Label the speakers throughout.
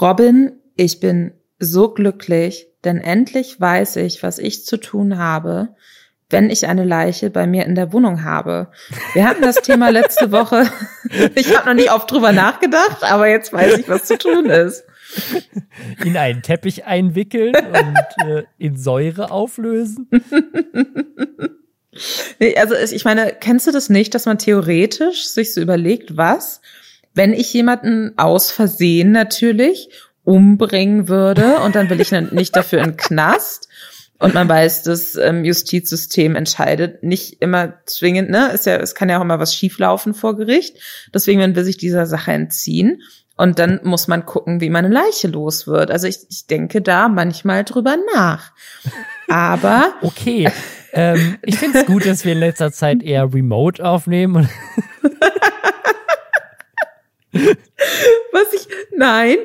Speaker 1: Robin, ich bin so glücklich, denn endlich weiß ich, was ich zu tun habe, wenn ich eine Leiche bei mir in der Wohnung habe. Wir hatten das Thema letzte Woche. Ich habe noch nicht oft drüber nachgedacht, aber jetzt weiß ich, was zu tun ist.
Speaker 2: In einen Teppich einwickeln und äh, in Säure auflösen.
Speaker 1: Nee, also ich meine, kennst du das nicht, dass man theoretisch sich so überlegt, was, wenn ich jemanden aus Versehen natürlich umbringen würde und dann will ich nicht dafür in Knast und man weiß, das ähm, Justizsystem entscheidet nicht immer zwingend, ne? Ist ja, es kann ja auch immer was schieflaufen vor Gericht. Deswegen man will sich dieser Sache entziehen. Und dann muss man gucken, wie man eine Leiche los wird. Also ich, ich denke da manchmal drüber nach. Aber.
Speaker 2: Okay. ähm, ich finde es gut, dass wir in letzter Zeit eher remote aufnehmen.
Speaker 1: was ich, nein,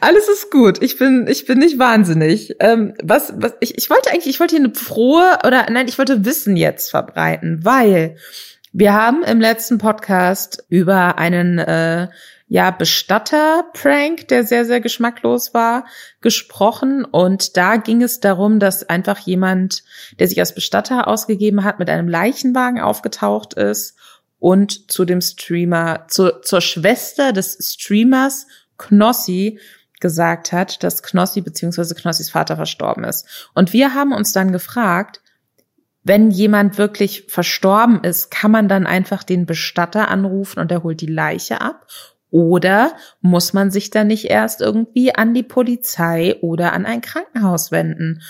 Speaker 1: alles ist gut. Ich bin, ich bin nicht wahnsinnig. Ähm, was, was, ich, ich wollte eigentlich, ich wollte hier eine frohe, oder nein, ich wollte Wissen jetzt verbreiten, weil wir haben im letzten Podcast über einen, äh, ja, Bestatter-Prank, der sehr, sehr geschmacklos war, gesprochen. Und da ging es darum, dass einfach jemand, der sich als Bestatter ausgegeben hat, mit einem Leichenwagen aufgetaucht ist und zu dem Streamer, zu, zur Schwester des Streamers Knossi gesagt hat, dass Knossi bzw. Knossis Vater verstorben ist. Und wir haben uns dann gefragt, wenn jemand wirklich verstorben ist, kann man dann einfach den Bestatter anrufen und er holt die Leiche ab? Oder muss man sich dann nicht erst irgendwie an die Polizei oder an ein Krankenhaus wenden?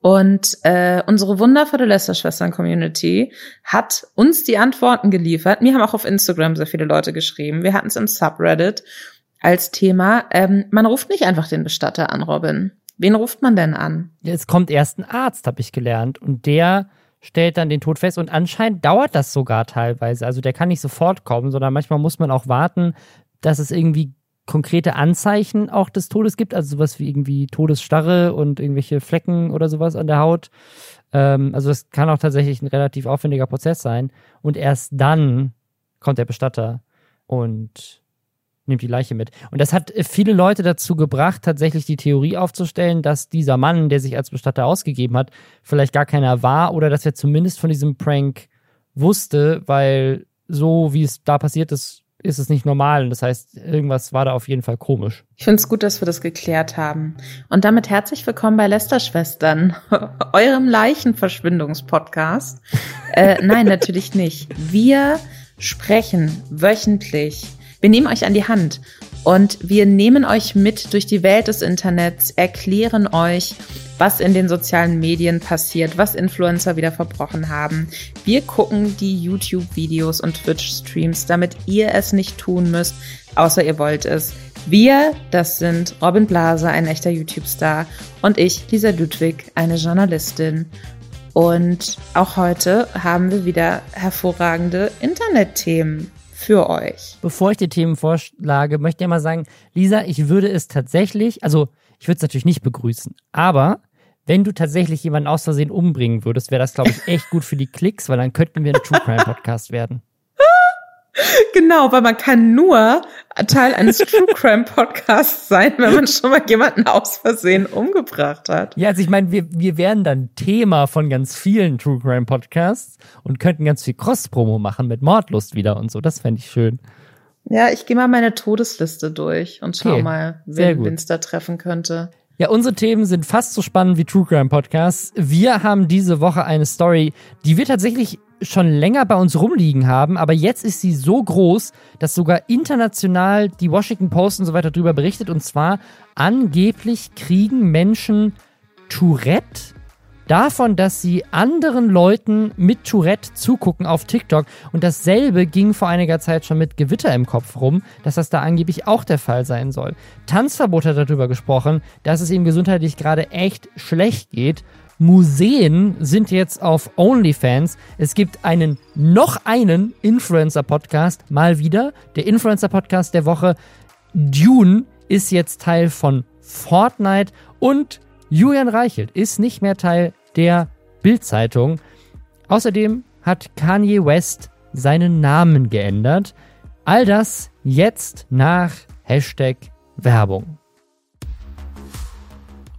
Speaker 1: Und äh, unsere wundervolle Lästerschwestern-Community hat uns die Antworten geliefert. Mir haben auch auf Instagram sehr viele Leute geschrieben. Wir hatten es im Subreddit als Thema. Ähm, man ruft nicht einfach den Bestatter an, Robin. Wen ruft man denn an?
Speaker 2: Es kommt erst ein Arzt, habe ich gelernt. Und der stellt dann den Tod fest. Und anscheinend dauert das sogar teilweise. Also der kann nicht sofort kommen, sondern manchmal muss man auch warten, dass es irgendwie konkrete Anzeichen auch des Todes gibt, also sowas wie irgendwie Todesstarre und irgendwelche Flecken oder sowas an der Haut. Ähm, also das kann auch tatsächlich ein relativ aufwendiger Prozess sein. Und erst dann kommt der Bestatter und nimmt die Leiche mit. Und das hat viele Leute dazu gebracht, tatsächlich die Theorie aufzustellen, dass dieser Mann, der sich als Bestatter ausgegeben hat, vielleicht gar keiner war oder dass er zumindest von diesem Prank wusste, weil so wie es da passiert ist, ist es nicht normal. Und das heißt, irgendwas war da auf jeden Fall komisch.
Speaker 1: Ich finde es gut, dass wir das geklärt haben. Und damit herzlich willkommen bei Lästerschwestern, eurem Leichenverschwindungspodcast. äh, nein, natürlich nicht. Wir sprechen wöchentlich. Wir nehmen euch an die Hand und wir nehmen euch mit durch die Welt des Internets, erklären euch, was in den sozialen Medien passiert, was Influencer wieder verbrochen haben. Wir gucken die YouTube-Videos und Twitch-Streams, damit ihr es nicht tun müsst, außer ihr wollt es. Wir, das sind Robin Blase, ein echter YouTube-Star, und ich, Lisa Ludwig, eine Journalistin. Und auch heute haben wir wieder hervorragende Internetthemen für euch.
Speaker 2: Bevor ich die Themen vorschlage, möchte ich mal sagen, Lisa, ich würde es tatsächlich, also ich würde es natürlich nicht begrüßen, aber wenn du tatsächlich jemanden aus Versehen umbringen würdest, wäre das, glaube ich, echt gut für die Klicks, weil dann könnten wir ein True Crime Podcast werden.
Speaker 1: Genau, weil man kann nur Teil eines True Crime Podcasts sein, wenn man schon mal jemanden aus Versehen umgebracht hat.
Speaker 2: Ja, also ich meine, wir, wir wären dann Thema von ganz vielen True Crime Podcasts und könnten ganz viel Cross-Promo machen mit Mordlust wieder und so. Das fände ich schön.
Speaker 1: Ja, ich gehe mal meine Todesliste durch und schau okay, mal, wen es da treffen könnte.
Speaker 2: Ja, unsere Themen sind fast so spannend wie True Crime Podcasts. Wir haben diese Woche eine Story, die wir tatsächlich schon länger bei uns rumliegen haben, aber jetzt ist sie so groß, dass sogar international die Washington Post und so weiter drüber berichtet. Und zwar angeblich kriegen Menschen Tourette davon, dass sie anderen Leuten mit Tourette zugucken auf TikTok. Und dasselbe ging vor einiger Zeit schon mit Gewitter im Kopf rum, dass das da angeblich auch der Fall sein soll. Tanzverbot hat darüber gesprochen, dass es ihm gesundheitlich gerade echt schlecht geht. Museen sind jetzt auf OnlyFans. Es gibt einen, noch einen Influencer-Podcast, mal wieder. Der Influencer-Podcast der Woche. Dune ist jetzt Teil von Fortnite und Julian Reichelt ist nicht mehr Teil der Bildzeitung. Außerdem hat Kanye West seinen Namen geändert. All das jetzt nach Hashtag Werbung.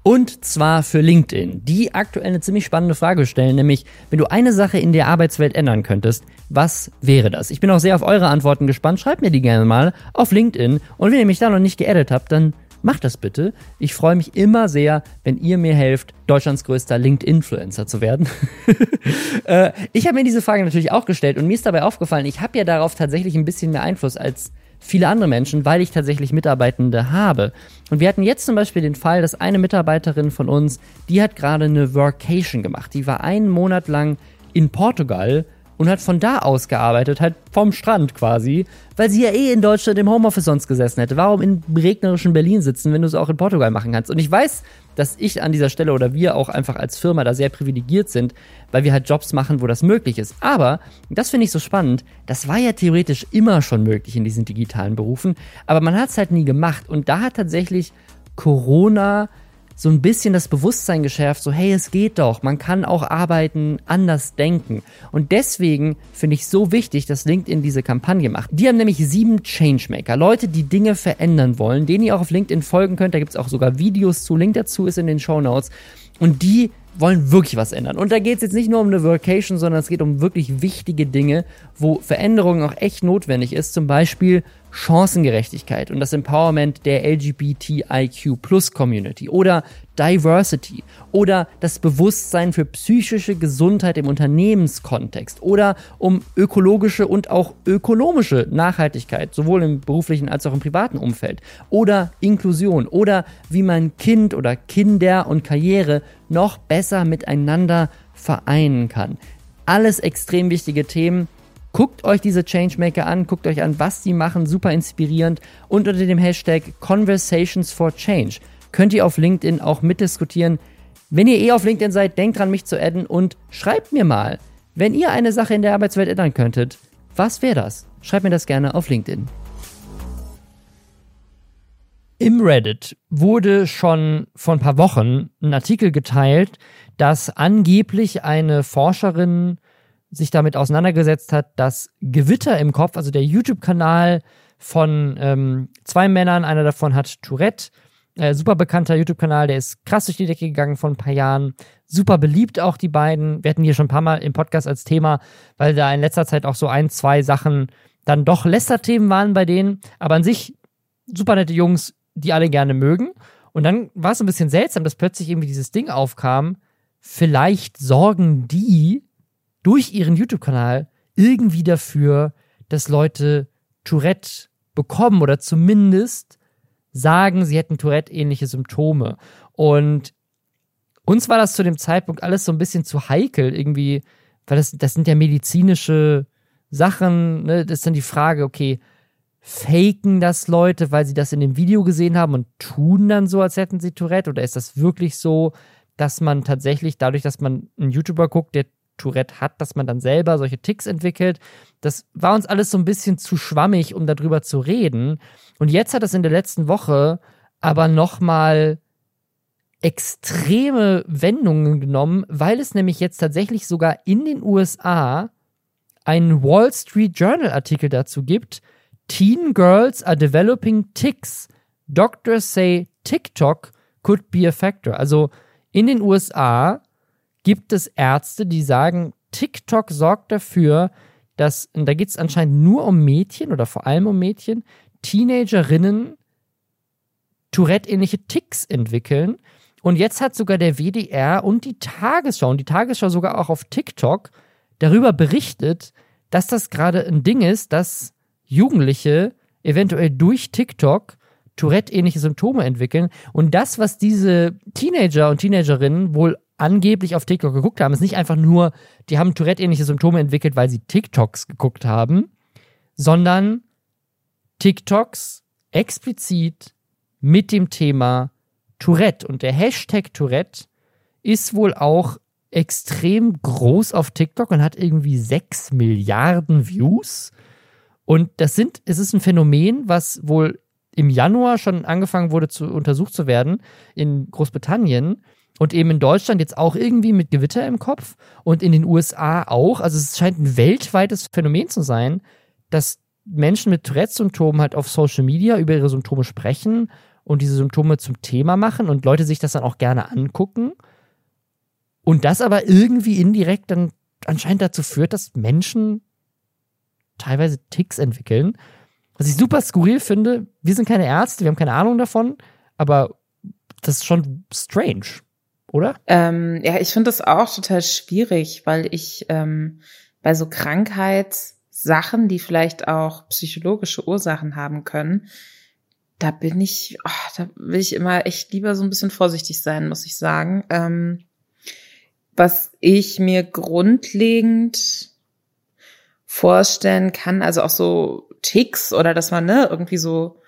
Speaker 2: Und zwar für LinkedIn, die aktuell eine ziemlich spannende Frage stellen, nämlich, wenn du eine Sache in der Arbeitswelt ändern könntest, was wäre das? Ich bin auch sehr auf eure Antworten gespannt. Schreibt mir die gerne mal auf LinkedIn. Und wenn ihr mich da noch nicht geaddet habt, dann macht das bitte. Ich freue mich immer sehr, wenn ihr mir helft, Deutschlands größter LinkedIn-Influencer zu werden. äh, ich habe mir diese Frage natürlich auch gestellt und mir ist dabei aufgefallen, ich habe ja darauf tatsächlich ein bisschen mehr Einfluss als viele andere Menschen, weil ich tatsächlich Mitarbeitende habe. Und wir hatten jetzt zum Beispiel den Fall, dass eine Mitarbeiterin von uns, die hat gerade eine Workation gemacht. Die war einen Monat lang in Portugal und hat von da aus gearbeitet, halt vom Strand quasi, weil sie ja eh in Deutschland im Homeoffice sonst gesessen hätte. Warum in regnerischen Berlin sitzen, wenn du es auch in Portugal machen kannst? Und ich weiß, dass ich an dieser Stelle oder wir auch einfach als Firma da sehr privilegiert sind, weil wir halt Jobs machen, wo das möglich ist. Aber, das finde ich so spannend, das war ja theoretisch immer schon möglich in diesen digitalen Berufen, aber man hat es halt nie gemacht. Und da hat tatsächlich Corona so ein bisschen das Bewusstsein geschärft, so hey, es geht doch, man kann auch arbeiten, anders denken. Und deswegen finde ich so wichtig, dass LinkedIn diese Kampagne macht. Die haben nämlich sieben Changemaker, Leute, die Dinge verändern wollen, denen ihr auch auf LinkedIn folgen könnt. Da gibt es auch sogar Videos zu. Link dazu ist in den Show Notes. Und die wollen wirklich was ändern. Und da geht es jetzt nicht nur um eine Vacation, sondern es geht um wirklich wichtige Dinge, wo Veränderungen auch echt notwendig ist. Zum Beispiel Chancengerechtigkeit und das Empowerment der LGBTIQ Plus Community oder Diversity oder das Bewusstsein für psychische Gesundheit im Unternehmenskontext oder um ökologische und auch ökonomische Nachhaltigkeit, sowohl im beruflichen als auch im privaten Umfeld oder Inklusion oder wie man Kind oder Kinder und Karriere noch besser miteinander vereinen kann. Alles extrem wichtige Themen, Guckt euch diese Changemaker an, guckt euch an, was sie machen, super inspirierend. Und unter dem Hashtag Conversations for Change könnt ihr auf LinkedIn auch mitdiskutieren. Wenn ihr eh auf LinkedIn seid, denkt dran, mich zu adden und schreibt mir mal, wenn ihr eine Sache in der Arbeitswelt ändern könntet, was wäre das? Schreibt mir das gerne auf LinkedIn. Im Reddit wurde schon vor ein paar Wochen ein Artikel geteilt, dass angeblich eine Forscherin sich damit auseinandergesetzt hat, dass Gewitter im Kopf, also der YouTube-Kanal von ähm, zwei Männern, einer davon hat Tourette, äh, super bekannter YouTube-Kanal, der ist krass durch die Decke gegangen vor ein paar Jahren, super beliebt auch die beiden. Wir hatten hier schon ein paar Mal im Podcast als Thema, weil da in letzter Zeit auch so ein, zwei Sachen dann doch Lästerthemen waren bei denen, aber an sich super nette Jungs, die alle gerne mögen. Und dann war es ein bisschen seltsam, dass plötzlich irgendwie dieses Ding aufkam, vielleicht sorgen die durch ihren YouTube-Kanal irgendwie dafür, dass Leute Tourette bekommen oder zumindest sagen, sie hätten Tourette-ähnliche Symptome. Und uns war das zu dem Zeitpunkt alles so ein bisschen zu heikel irgendwie, weil das, das sind ja medizinische Sachen. Ne? Das ist dann die Frage, okay, faken das Leute, weil sie das in dem Video gesehen haben und tun dann so, als hätten sie Tourette? Oder ist das wirklich so, dass man tatsächlich dadurch, dass man einen YouTuber guckt, der Tourette hat, dass man dann selber solche Ticks entwickelt. Das war uns alles so ein bisschen zu schwammig, um darüber zu reden. Und jetzt hat es in der letzten Woche aber nochmal extreme Wendungen genommen, weil es nämlich jetzt tatsächlich sogar in den USA einen Wall Street Journal Artikel dazu gibt. Teen girls are developing ticks. Doctors say TikTok could be a factor. Also in den USA gibt es Ärzte, die sagen, TikTok sorgt dafür, dass, da geht es anscheinend nur um Mädchen oder vor allem um Mädchen, Teenagerinnen Tourette-ähnliche Ticks entwickeln. Und jetzt hat sogar der WDR und die Tagesschau, und die Tagesschau sogar auch auf TikTok, darüber berichtet, dass das gerade ein Ding ist, dass Jugendliche eventuell durch TikTok Tourette-ähnliche Symptome entwickeln. Und das, was diese Teenager und Teenagerinnen wohl angeblich auf TikTok geguckt haben, ist nicht einfach nur, die haben Tourette-ähnliche Symptome entwickelt, weil sie TikToks geguckt haben, sondern TikToks explizit mit dem Thema Tourette. Und der Hashtag Tourette ist wohl auch extrem groß auf TikTok und hat irgendwie 6 Milliarden Views. Und das sind, es ist ein Phänomen, was wohl im Januar schon angefangen wurde zu untersucht zu werden in Großbritannien und eben in Deutschland jetzt auch irgendwie mit Gewitter im Kopf und in den USA auch. Also es scheint ein weltweites Phänomen zu sein, dass Menschen mit Tourette-Symptomen halt auf Social Media über ihre Symptome sprechen und diese Symptome zum Thema machen und Leute sich das dann auch gerne angucken. Und das aber irgendwie indirekt dann anscheinend dazu führt, dass Menschen teilweise Ticks entwickeln. Was ich super skurril finde, wir sind keine Ärzte, wir haben keine Ahnung davon, aber das ist schon strange, oder?
Speaker 1: Ähm, ja, ich finde das auch total schwierig, weil ich ähm, bei so Krankheitssachen, die vielleicht auch psychologische Ursachen haben können, da bin ich, oh, da will ich immer echt lieber so ein bisschen vorsichtig sein, muss ich sagen. Ähm, was ich mir grundlegend vorstellen kann, also auch so Ticks oder dass man ne irgendwie so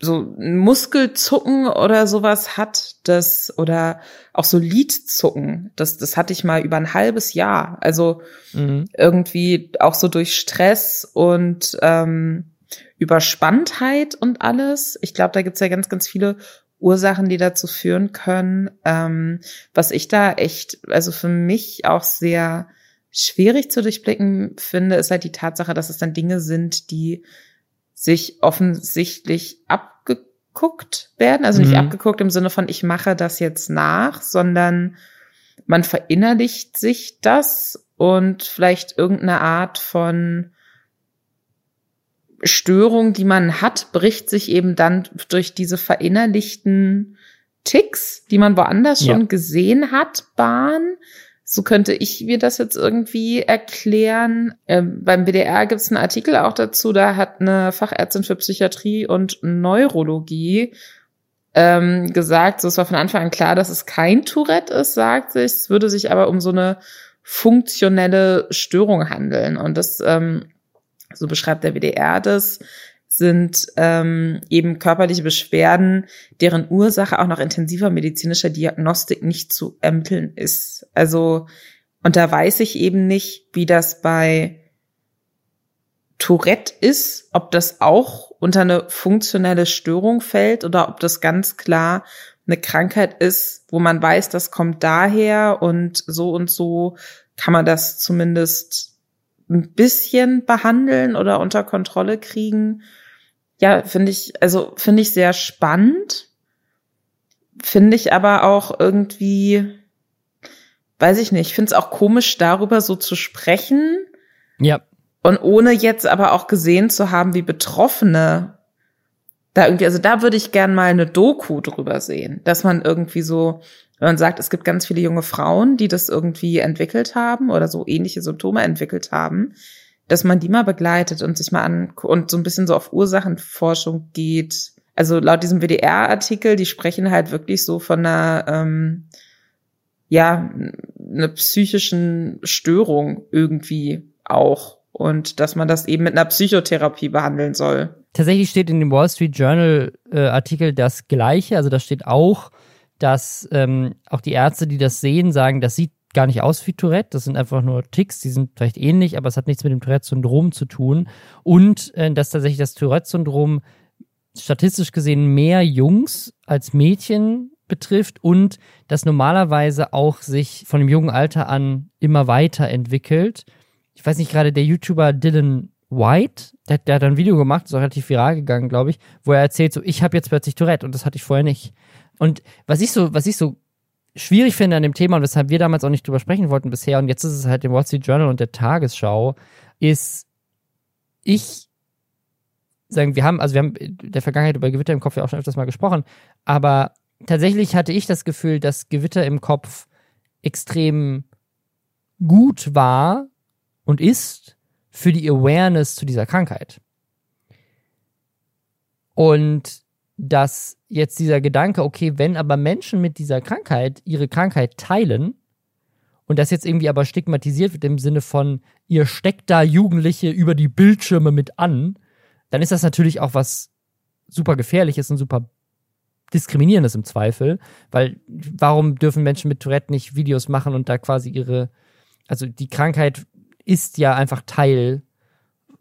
Speaker 1: so Muskelzucken oder sowas hat, das oder auch so Lidzucken, das das hatte ich mal über ein halbes Jahr, also mhm. irgendwie auch so durch Stress und ähm, Überspanntheit und alles. Ich glaube, da gibt's ja ganz ganz viele Ursachen, die dazu führen können. Ähm, was ich da echt, also für mich auch sehr schwierig zu durchblicken finde, ist halt die Tatsache, dass es dann Dinge sind, die sich offensichtlich abgeguckt werden. Also nicht mhm. abgeguckt im Sinne von, ich mache das jetzt nach, sondern man verinnerlicht sich das und vielleicht irgendeine Art von Störung, die man hat, bricht sich eben dann durch diese verinnerlichten Ticks, die man woanders ja. schon gesehen hat, Bahn. So könnte ich mir das jetzt irgendwie erklären. Ähm, beim BDR gibt es einen Artikel auch dazu, da hat eine Fachärztin für Psychiatrie und Neurologie ähm, gesagt, so es war von Anfang an klar, dass es kein Tourette ist, sagt sich. Es würde sich aber um so eine funktionelle Störung handeln. Und das ähm, so beschreibt der WDR das, sind ähm, eben körperliche Beschwerden, deren Ursache auch nach intensiver medizinischer Diagnostik nicht zu ermitteln ist. Also, und da weiß ich eben nicht, wie das bei Tourette ist, ob das auch unter eine funktionelle Störung fällt oder ob das ganz klar eine Krankheit ist, wo man weiß, das kommt daher und so und so kann man das zumindest ein bisschen behandeln oder unter Kontrolle kriegen. Ja, finde ich, also finde ich sehr spannend. Finde ich aber auch irgendwie, weiß ich nicht, finde es auch komisch, darüber so zu sprechen.
Speaker 2: Ja.
Speaker 1: Und ohne jetzt aber auch gesehen zu haben, wie Betroffene da irgendwie, also da würde ich gern mal eine Doku drüber sehen, dass man irgendwie so, wenn man sagt, es gibt ganz viele junge Frauen, die das irgendwie entwickelt haben oder so ähnliche Symptome entwickelt haben, dass man die mal begleitet und sich mal an und so ein bisschen so auf Ursachenforschung geht. Also laut diesem WDR-Artikel, die sprechen halt wirklich so von einer ähm, ja, einer psychischen Störung irgendwie auch und dass man das eben mit einer Psychotherapie behandeln soll.
Speaker 2: Tatsächlich steht in dem Wall Street Journal äh, Artikel das Gleiche, also da steht auch, dass ähm, auch die Ärzte, die das sehen, sagen, das sieht gar nicht aus wie Tourette, das sind einfach nur Ticks, die sind vielleicht ähnlich, aber es hat nichts mit dem Tourette-Syndrom zu tun. Und äh, dass tatsächlich das Tourette-Syndrom statistisch gesehen mehr Jungs als Mädchen betrifft und das normalerweise auch sich von dem jungen Alter an immer weiterentwickelt. Ich weiß nicht, gerade der YouTuber Dylan White, der, der hat ein Video gemacht, ist auch relativ viral gegangen, glaube ich, wo er erzählt, so, ich habe jetzt plötzlich Tourette und das hatte ich vorher nicht. Und was ich so, was ich so schwierig finde an dem Thema und weshalb wir damals auch nicht drüber sprechen wollten bisher und jetzt ist es halt im Wall Street Journal und der Tagesschau, ist, ich sagen, wir haben, also wir haben in der Vergangenheit über Gewitter im Kopf ja auch schon öfters mal gesprochen, aber tatsächlich hatte ich das Gefühl, dass Gewitter im Kopf extrem gut war und ist für die Awareness zu dieser Krankheit. Und dass jetzt dieser Gedanke, okay, wenn aber Menschen mit dieser Krankheit ihre Krankheit teilen und das jetzt irgendwie aber stigmatisiert wird im Sinne von, ihr steckt da Jugendliche über die Bildschirme mit an, dann ist das natürlich auch was super gefährliches und super diskriminierendes im Zweifel, weil warum dürfen Menschen mit Tourette nicht Videos machen und da quasi ihre, also die Krankheit ist ja einfach Teil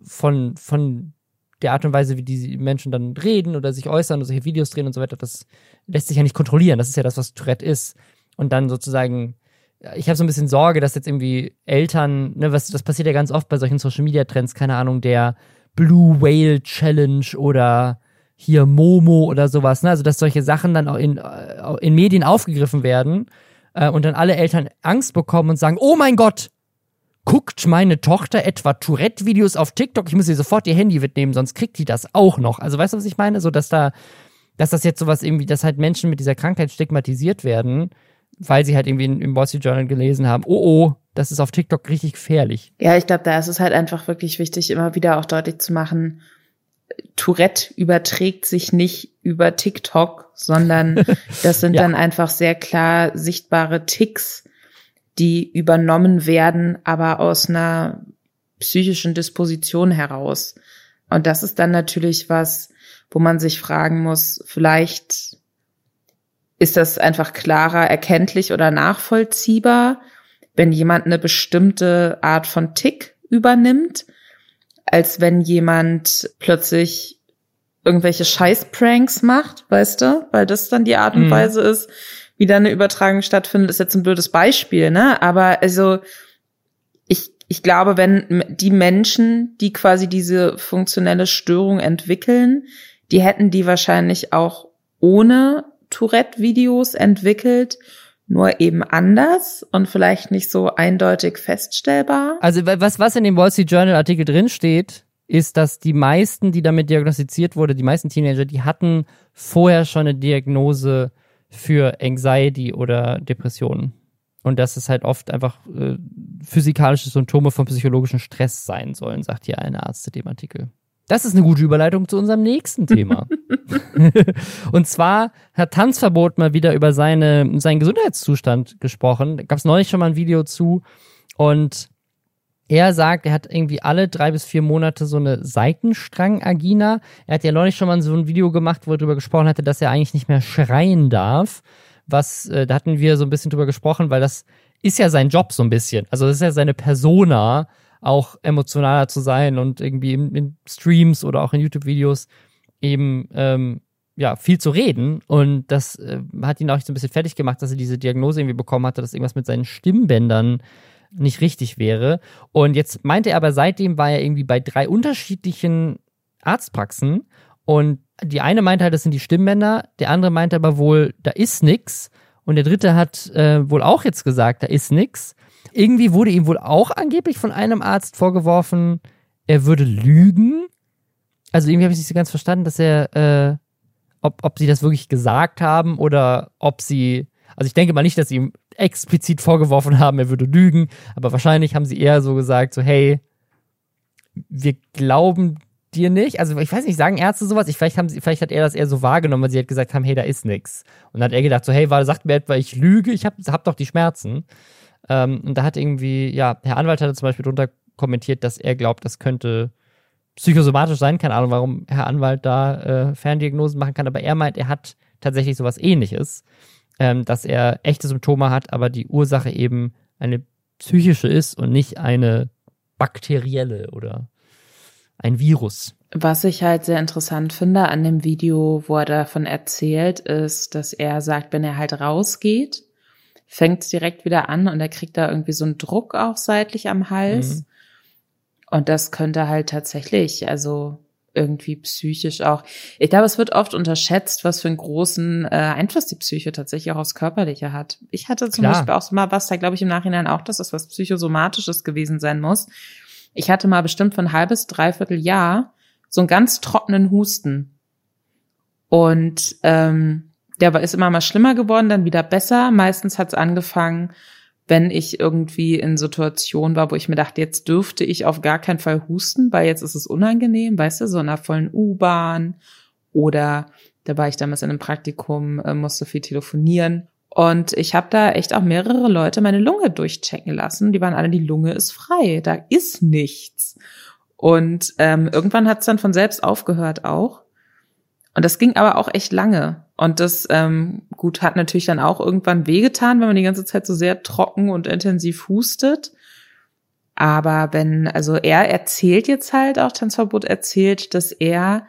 Speaker 2: von, von der Art und Weise, wie die Menschen dann reden oder sich äußern oder solche Videos drehen und so weiter, das lässt sich ja nicht kontrollieren. Das ist ja das, was Tourette ist. Und dann sozusagen, ich habe so ein bisschen Sorge, dass jetzt irgendwie Eltern, ne, was, das passiert ja ganz oft bei solchen Social Media Trends, keine Ahnung, der Blue Whale Challenge oder hier Momo oder sowas, ne? Also dass solche Sachen dann auch in, äh, in Medien aufgegriffen werden äh, und dann alle Eltern Angst bekommen und sagen, oh mein Gott, guckt meine Tochter etwa Tourette-Videos auf TikTok? Ich muss ihr sofort ihr Handy mitnehmen, sonst kriegt die das auch noch. Also weißt du, was ich meine? So, dass da, dass das jetzt sowas irgendwie, dass halt Menschen mit dieser Krankheit stigmatisiert werden, weil sie halt irgendwie im Wall Street Journal gelesen haben, oh oh, das ist auf TikTok richtig gefährlich.
Speaker 1: Ja, ich glaube, da ist es halt einfach wirklich wichtig, immer wieder auch deutlich zu machen, Tourette überträgt sich nicht über TikTok, sondern das sind ja. dann einfach sehr klar sichtbare Ticks, die übernommen werden, aber aus einer psychischen Disposition heraus. Und das ist dann natürlich was, wo man sich fragen muss, vielleicht ist das einfach klarer erkenntlich oder nachvollziehbar, wenn jemand eine bestimmte Art von Tick übernimmt, als wenn jemand plötzlich irgendwelche Scheißpranks macht, weißt du, weil das dann die Art und mhm. Weise ist, wie da eine Übertragung stattfindet, ist jetzt ein blödes Beispiel, ne? Aber also ich, ich glaube, wenn die Menschen, die quasi diese funktionelle Störung entwickeln, die hätten die wahrscheinlich auch ohne Tourette-Videos entwickelt, nur eben anders und vielleicht nicht so eindeutig feststellbar.
Speaker 2: Also was, was in dem Wall Street Journal Artikel drin steht, ist, dass die meisten, die damit diagnostiziert wurde, die meisten Teenager, die hatten vorher schon eine Diagnose für Anxiety oder Depressionen. Und dass es halt oft einfach äh, physikalische Symptome von psychologischem Stress sein sollen, sagt hier ein Arzt in dem Artikel. Das ist eine gute Überleitung zu unserem nächsten Thema. und zwar hat Tanzverbot mal wieder über seine, seinen Gesundheitszustand gesprochen. Da gab es neulich schon mal ein Video zu. Und er sagt, er hat irgendwie alle drei bis vier Monate so eine Seitenstrang-Agina. Er hat ja neulich schon mal so ein Video gemacht, wo er darüber gesprochen hatte, dass er eigentlich nicht mehr schreien darf. Was, äh, da hatten wir so ein bisschen drüber gesprochen, weil das ist ja sein Job so ein bisschen. Also das ist ja seine Persona, auch emotionaler zu sein und irgendwie in, in Streams oder auch in YouTube-Videos eben ähm, ja viel zu reden. Und das äh, hat ihn auch so ein bisschen fertig gemacht, dass er diese Diagnose irgendwie bekommen hatte, dass irgendwas mit seinen Stimmbändern nicht richtig wäre. Und jetzt meinte er aber, seitdem war er irgendwie bei drei unterschiedlichen Arztpraxen und die eine meinte halt, das sind die Stimmbänder, der andere meinte aber wohl, da ist nix. Und der dritte hat äh, wohl auch jetzt gesagt, da ist nix. Irgendwie wurde ihm wohl auch angeblich von einem Arzt vorgeworfen, er würde lügen. Also irgendwie habe ich nicht so ganz verstanden, dass er, äh, ob, ob sie das wirklich gesagt haben oder ob sie also ich denke mal nicht, dass sie ihm explizit vorgeworfen haben, er würde lügen, aber wahrscheinlich haben sie eher so gesagt, so hey, wir glauben dir nicht. Also ich weiß nicht, sagen Ärzte sowas? Ich, vielleicht, haben sie, vielleicht hat er das eher so wahrgenommen, weil sie halt gesagt haben, hey, da ist nichts. Und dann hat er gedacht, so hey, war, sagt mir etwa, ich lüge, ich hab, hab doch die Schmerzen. Ähm, und da hat irgendwie, ja, Herr Anwalt hatte zum Beispiel drunter kommentiert, dass er glaubt, das könnte psychosomatisch sein. Keine Ahnung, warum Herr Anwalt da äh, Ferndiagnosen machen kann, aber er meint, er hat tatsächlich sowas ähnliches ähm, dass er echte Symptome hat, aber die Ursache eben eine psychische ist und nicht eine bakterielle oder ein Virus.
Speaker 1: Was ich halt sehr interessant finde an dem Video, wo er davon erzählt, ist, dass er sagt, wenn er halt rausgeht, fängt es direkt wieder an und er kriegt da irgendwie so einen Druck auch seitlich am Hals. Mhm. Und das könnte halt tatsächlich, also irgendwie psychisch auch. Ich glaube, es wird oft unterschätzt, was für einen großen äh, Einfluss die Psyche tatsächlich auch aufs Körperliche hat. Ich hatte zum Klar. Beispiel auch mal was, da glaube ich im Nachhinein auch, dass das was Psychosomatisches gewesen sein muss. Ich hatte mal bestimmt ein halbes, dreiviertel Jahr so einen ganz trockenen Husten. Und ähm, der war, ist immer mal schlimmer geworden, dann wieder besser. Meistens hat es angefangen wenn ich irgendwie in Situationen war, wo ich mir dachte, jetzt dürfte ich auf gar keinen Fall husten, weil jetzt ist es unangenehm, weißt du, so in einer vollen U-Bahn oder da war ich damals in einem Praktikum, äh, musste viel telefonieren und ich habe da echt auch mehrere Leute meine Lunge durchchecken lassen. Die waren alle, die Lunge ist frei, da ist nichts. Und ähm, irgendwann hat es dann von selbst aufgehört auch. Und das ging aber auch echt lange. Und das, ähm, gut, hat natürlich dann auch irgendwann wehgetan, wenn man die ganze Zeit so sehr trocken und intensiv hustet. Aber wenn, also er erzählt jetzt halt auch, Tanzverbot erzählt, dass er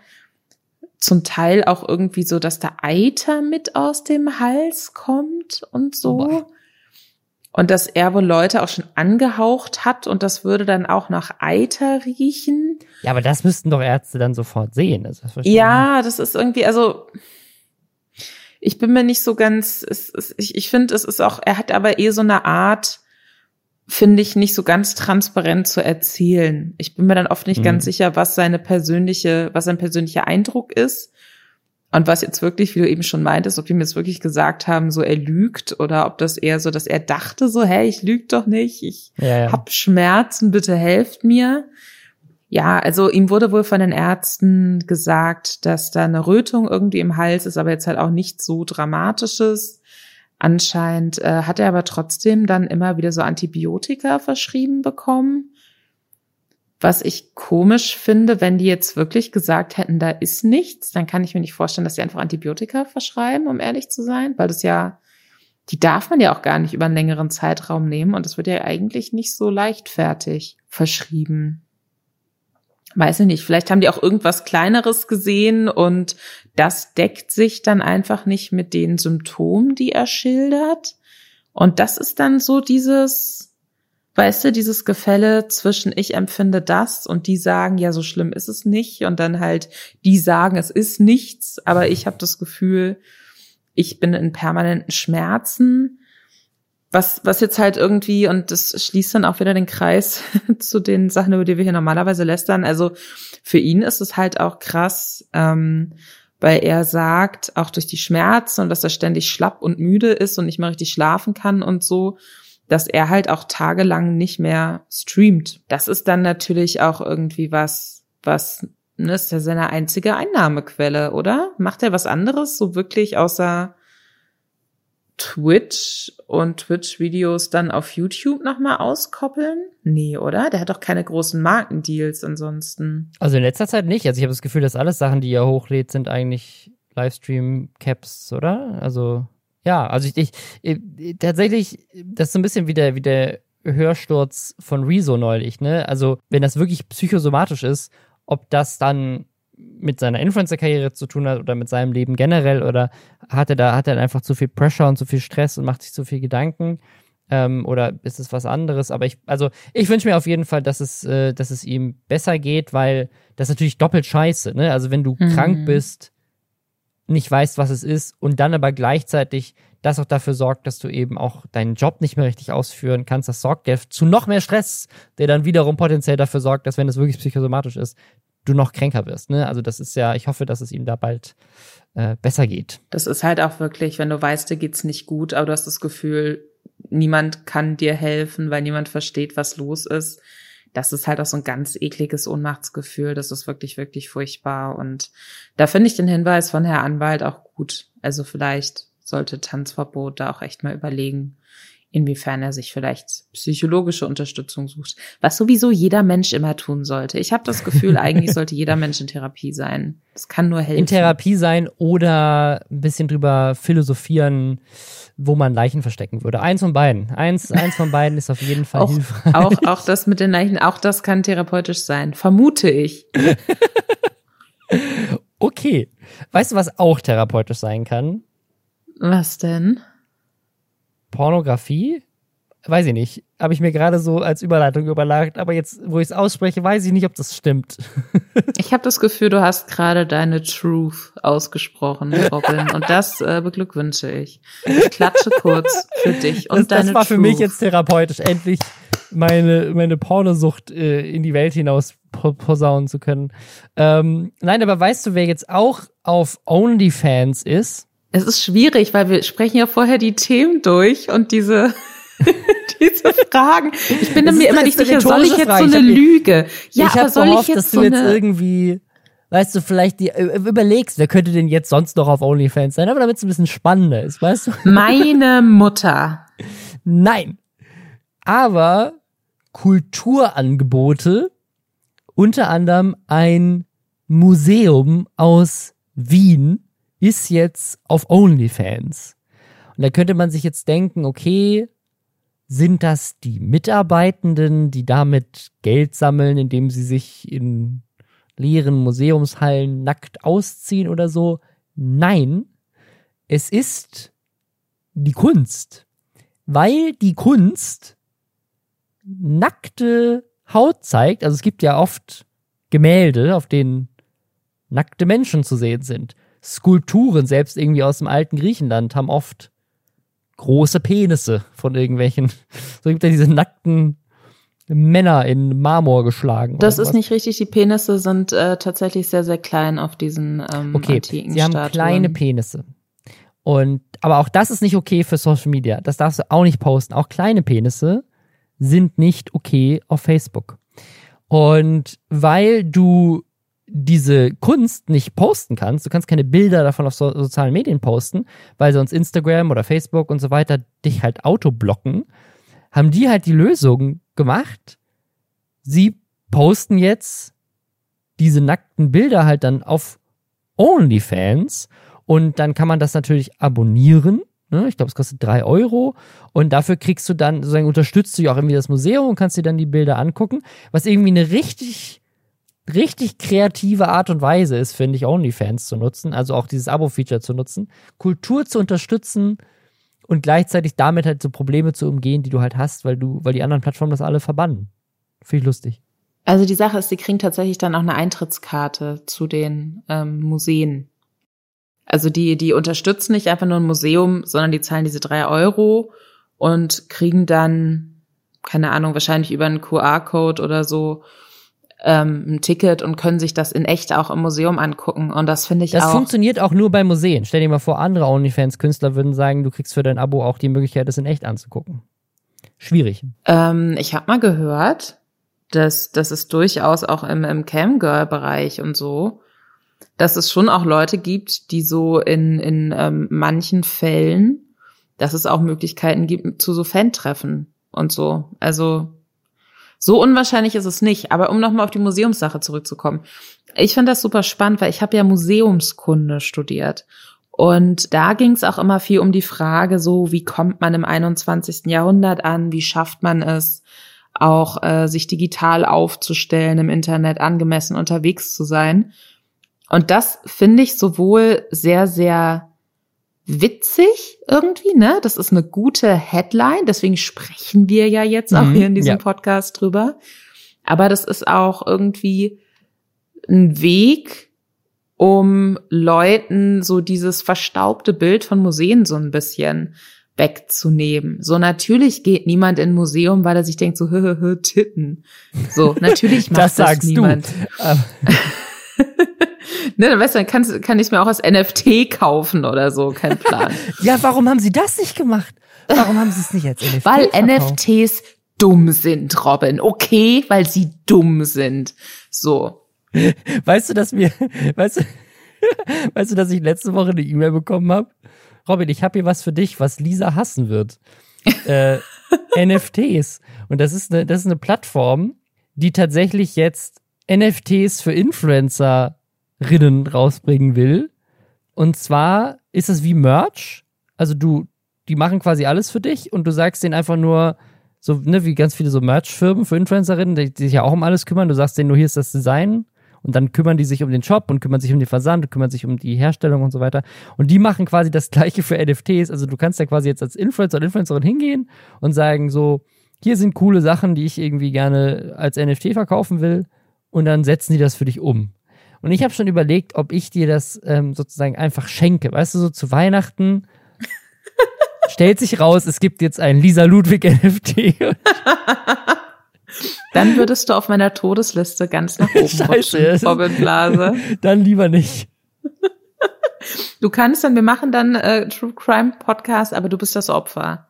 Speaker 1: zum Teil auch irgendwie so, dass da Eiter mit aus dem Hals kommt und so. Und dass er wohl Leute auch schon angehaucht hat und das würde dann auch nach Eiter riechen.
Speaker 2: Ja, aber das müssten doch Ärzte dann sofort sehen. Das
Speaker 1: ja, das ist irgendwie, also ich bin mir nicht so ganz, es, es, ich, ich finde, es ist auch, er hat aber eh so eine Art, finde ich, nicht so ganz transparent zu erzählen. Ich bin mir dann oft nicht mhm. ganz sicher, was seine persönliche, was sein persönlicher Eindruck ist. Und was jetzt wirklich, wie du eben schon meintest, ob die mir jetzt wirklich gesagt haben, so er lügt oder ob das eher so, dass er dachte so, hey, ich lüge doch nicht, ich ja, ja. hab Schmerzen, bitte helft mir. Ja, also ihm wurde wohl von den Ärzten gesagt, dass da eine Rötung irgendwie im Hals ist, aber jetzt halt auch nicht so dramatisches. Anscheinend äh, hat er aber trotzdem dann immer wieder so Antibiotika verschrieben bekommen. Was ich komisch finde, wenn die jetzt wirklich gesagt hätten, da ist nichts, dann kann ich mir nicht vorstellen, dass sie einfach Antibiotika verschreiben, um ehrlich zu sein, weil das ja, die darf man ja auch gar nicht über einen längeren Zeitraum nehmen und das wird ja eigentlich nicht so leichtfertig verschrieben. Weiß ich nicht, vielleicht haben die auch irgendwas Kleineres gesehen und das deckt sich dann einfach nicht mit den Symptomen, die er schildert. Und das ist dann so dieses, Weißt du, dieses Gefälle zwischen ich empfinde das und die sagen, ja, so schlimm ist es nicht und dann halt die sagen, es ist nichts, aber ich habe das Gefühl, ich bin in permanenten Schmerzen. Was, was jetzt halt irgendwie, und das schließt dann auch wieder den Kreis zu den Sachen, über die wir hier normalerweise lästern. Also für ihn ist es halt auch krass, ähm, weil er sagt, auch durch die Schmerzen und dass er ständig schlapp und müde ist und nicht mehr richtig schlafen kann und so dass er halt auch tagelang nicht mehr streamt. Das ist dann natürlich auch irgendwie was, was, ne, ist ja seine einzige Einnahmequelle, oder? Macht er was anderes so wirklich außer Twitch und Twitch-Videos dann auf YouTube nochmal auskoppeln? Nee, oder? Der hat doch keine großen Markendeals ansonsten.
Speaker 2: Also in letzter Zeit nicht. Also ich habe das Gefühl, dass alles Sachen, die er hochlädt, sind eigentlich Livestream-Caps, oder? Also ja, also ich, ich, ich, tatsächlich, das ist so ein bisschen wie der, wie der Hörsturz von Rezo neulich, ne? Also, wenn das wirklich psychosomatisch ist, ob das dann mit seiner Influencer-Karriere zu tun hat oder mit seinem Leben generell oder hat er da, hat er einfach zu viel Pressure und zu viel Stress und macht sich zu viel Gedanken? Ähm, oder ist es was anderes? Aber ich, also ich wünsche mir auf jeden Fall, dass es, äh, dass es ihm besser geht, weil das ist natürlich doppelt scheiße, ne? Also wenn du mhm. krank bist, nicht weißt, was es ist und dann aber gleichzeitig das auch dafür sorgt, dass du eben auch deinen Job nicht mehr richtig ausführen kannst. Das sorgt ja zu noch mehr Stress, der dann wiederum potenziell dafür sorgt, dass wenn es wirklich psychosomatisch ist, du noch kränker wirst. Ne? Also das ist ja, ich hoffe, dass es ihm da bald äh, besser geht.
Speaker 1: Das ist halt auch wirklich, wenn du weißt, dir geht's nicht gut, aber du hast das Gefühl, niemand kann dir helfen, weil niemand versteht, was los ist das ist halt auch so ein ganz ekliges Ohnmachtsgefühl. Das ist wirklich, wirklich furchtbar. Und da finde ich den Hinweis von Herr Anwalt auch gut. Also vielleicht sollte Tanzverbot da auch echt mal überlegen, inwiefern er sich vielleicht psychologische Unterstützung sucht, was sowieso jeder Mensch immer tun sollte. Ich habe das Gefühl, eigentlich sollte jeder Mensch in Therapie sein. Das kann nur helfen.
Speaker 2: In Therapie sein oder ein bisschen drüber philosophieren, wo man Leichen verstecken würde. Eins von beiden. Eins, eins von beiden ist auf jeden Fall
Speaker 1: auch,
Speaker 2: hilfreich.
Speaker 1: Auch, auch das mit den Leichen, auch das kann therapeutisch sein. Vermute ich.
Speaker 2: okay. Weißt du, was auch therapeutisch sein kann?
Speaker 1: Was denn?
Speaker 2: Pornografie? Weiß ich nicht. Habe ich mir gerade so als Überleitung überlagt, aber jetzt, wo ich es ausspreche, weiß ich nicht, ob das stimmt.
Speaker 1: ich habe das Gefühl, du hast gerade deine Truth ausgesprochen, Robin. und das äh, beglückwünsche ich. Ich klatsche kurz für dich und
Speaker 2: das,
Speaker 1: deine
Speaker 2: Das war
Speaker 1: Truth.
Speaker 2: für mich jetzt therapeutisch, endlich meine, meine Pornosucht äh, in die Welt hinaus posaunen zu können. Ähm, nein, aber weißt du, wer jetzt auch auf OnlyFans ist?
Speaker 1: Es ist schwierig, weil wir sprechen ja vorher die Themen durch und diese diese Fragen. Ich bin mir immer nicht sicher, soll ich jetzt Frage. so eine Lüge?
Speaker 2: Ja, ich aber soll gehofft, ich jetzt dass so du jetzt irgendwie, weißt du, vielleicht die, äh, überlegst, wer könnte denn jetzt sonst noch auf OnlyFans sein, aber damit es ein bisschen spannender ist, weißt du?
Speaker 1: Meine Mutter.
Speaker 2: Nein. Aber Kulturangebote, unter anderem ein Museum aus Wien, ist jetzt auf OnlyFans. Und da könnte man sich jetzt denken, okay, sind das die Mitarbeitenden, die damit Geld sammeln, indem sie sich in leeren Museumshallen nackt ausziehen oder so? Nein, es ist die Kunst. weil die Kunst nackte Haut zeigt. Also es gibt ja oft Gemälde, auf denen nackte Menschen zu sehen sind. Skulpturen, selbst irgendwie aus dem alten Griechenland, haben oft große Penisse von irgendwelchen. So gibt ja diese nackten Männer in Marmor geschlagen.
Speaker 1: Das ist nicht richtig. Die Penisse sind äh, tatsächlich sehr, sehr klein auf diesen ähm,
Speaker 2: okay,
Speaker 1: antiken
Speaker 2: sie haben
Speaker 1: Statuen.
Speaker 2: kleine Penisse. Und aber auch das ist nicht okay für Social Media. Das darfst du auch nicht posten. Auch kleine Penisse sind nicht okay auf Facebook. Und weil du diese Kunst nicht posten kannst, du kannst keine Bilder davon auf so sozialen Medien posten, weil sonst Instagram oder Facebook und so weiter dich halt autoblocken, haben die halt die Lösung gemacht. Sie posten jetzt diese nackten Bilder halt dann auf OnlyFans und dann kann man das natürlich abonnieren. Ne? Ich glaube, es kostet drei Euro und dafür kriegst du dann, sozusagen unterstützt du ja auch irgendwie das Museum und kannst dir dann die Bilder angucken, was irgendwie eine richtig richtig kreative Art und Weise ist, finde ich, OnlyFans zu nutzen, also auch dieses Abo-Feature zu nutzen, Kultur zu unterstützen und gleichzeitig damit halt so Probleme zu umgehen, die du halt hast, weil du, weil die anderen Plattformen das alle verbannen. Finde ich lustig.
Speaker 1: Also die Sache ist, sie kriegen tatsächlich dann auch eine Eintrittskarte zu den ähm, Museen. Also die, die unterstützen nicht einfach nur ein Museum, sondern die zahlen diese drei Euro und kriegen dann, keine Ahnung, wahrscheinlich über einen QR-Code oder so ähm, ein Ticket und können sich das in echt auch im Museum angucken. Und das finde ich
Speaker 2: Das
Speaker 1: auch.
Speaker 2: funktioniert auch nur bei Museen. Stell dir mal vor, andere OnlyFans-Künstler würden sagen, du kriegst für dein Abo auch die Möglichkeit, das in echt anzugucken. Schwierig.
Speaker 1: Ähm, ich habe mal gehört, dass, dass es durchaus auch im, im Camgirl-Bereich und so, dass es schon auch Leute gibt, die so in, in ähm, manchen Fällen, dass es auch Möglichkeiten gibt zu so Fan-Treffen und so. Also so unwahrscheinlich ist es nicht. Aber um nochmal auf die Museumssache zurückzukommen. Ich finde das super spannend, weil ich habe ja Museumskunde studiert. Und da ging es auch immer viel um die Frage, so wie kommt man im 21. Jahrhundert an, wie schafft man es, auch äh, sich digital aufzustellen, im Internet angemessen unterwegs zu sein. Und das finde ich sowohl sehr, sehr witzig irgendwie, ne? Das ist eine gute Headline, deswegen sprechen wir ja jetzt auch
Speaker 2: Mhm,
Speaker 1: hier in diesem
Speaker 2: ja.
Speaker 1: Podcast drüber. Aber das ist auch irgendwie ein Weg, um Leuten so dieses verstaubte Bild von Museen so ein bisschen wegzunehmen. So natürlich geht niemand in ein Museum, weil er sich denkt so hö, hö, hö, Titten. So natürlich macht
Speaker 2: Das
Speaker 1: das,
Speaker 2: sagst
Speaker 1: niemand.
Speaker 2: du.
Speaker 1: Ne, dann weißt du, dann kannst, kann ich es mir auch als NFT kaufen oder so, kein Plan.
Speaker 2: ja, warum haben sie das nicht gemacht? Warum haben sie es nicht als NFT
Speaker 1: weil
Speaker 2: verkauft?
Speaker 1: NFTs dumm sind, Robin. Okay, weil sie dumm sind. So.
Speaker 2: Weißt du, dass wir, weißt du, weißt du, dass ich letzte Woche eine E-Mail bekommen habe? Robin, ich habe hier was für dich, was Lisa hassen wird. äh, NFTs. Und das ist eine, das ist eine Plattform, die tatsächlich jetzt NFTs für Influencerinnen rausbringen will. Und zwar ist es wie Merch. Also du, die machen quasi alles für dich und du sagst denen einfach nur, so, ne, wie ganz viele so Merch-Firmen für Influencerinnen, die, die sich ja auch um alles kümmern. Du sagst denen nur, hier ist das Design. Und dann kümmern die sich um den Shop und kümmern sich um den Versand und kümmern sich um die Herstellung und so weiter. Und die machen quasi das gleiche für NFTs. Also du kannst ja quasi jetzt als Influencer oder Influencerin hingehen und sagen so, hier sind coole Sachen, die ich irgendwie gerne als NFT verkaufen will. Und dann setzen die das für dich um. Und ich habe schon überlegt, ob ich dir das ähm, sozusagen einfach schenke. Weißt du, so zu Weihnachten stellt sich raus, es gibt jetzt ein Lisa Ludwig NFT.
Speaker 1: Dann würdest du auf meiner Todesliste ganz nach oben
Speaker 2: Scheiße,
Speaker 1: rutschen, Blase.
Speaker 2: dann lieber nicht.
Speaker 1: Du kannst dann, wir machen dann äh, True Crime Podcast, aber du bist das Opfer.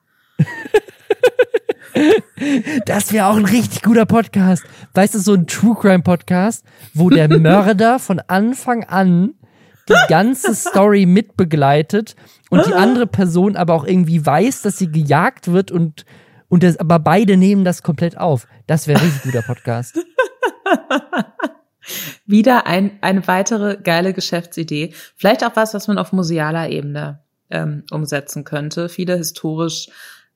Speaker 2: Das wäre auch ein richtig guter Podcast. Weißt du, so ein True Crime Podcast, wo der Mörder von Anfang an die ganze Story mitbegleitet und die andere Person aber auch irgendwie weiß, dass sie gejagt wird und, und das, aber beide nehmen das komplett auf. Das wäre ein richtig guter Podcast.
Speaker 1: Wieder ein, eine weitere geile Geschäftsidee. Vielleicht auch was, was man auf musealer Ebene ähm, umsetzen könnte. Viele historisch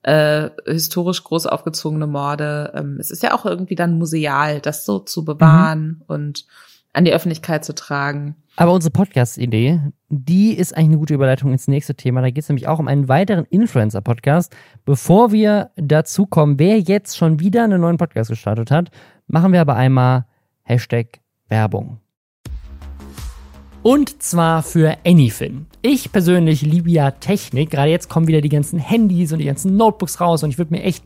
Speaker 1: äh, historisch groß aufgezogene Morde. Ähm, es ist ja auch irgendwie dann museal, das so zu bewahren und an die Öffentlichkeit zu tragen.
Speaker 2: Aber unsere Podcast-Idee, die ist eigentlich eine gute Überleitung ins nächste Thema. Da geht es nämlich auch um einen weiteren Influencer-Podcast. Bevor wir dazu kommen, wer jetzt schon wieder einen neuen Podcast gestartet hat, machen wir aber einmal Hashtag Werbung. Und zwar für Anyfin. Ich persönlich liebe ja Technik. Gerade jetzt kommen wieder die ganzen Handys und die ganzen Notebooks raus und ich würde mir echt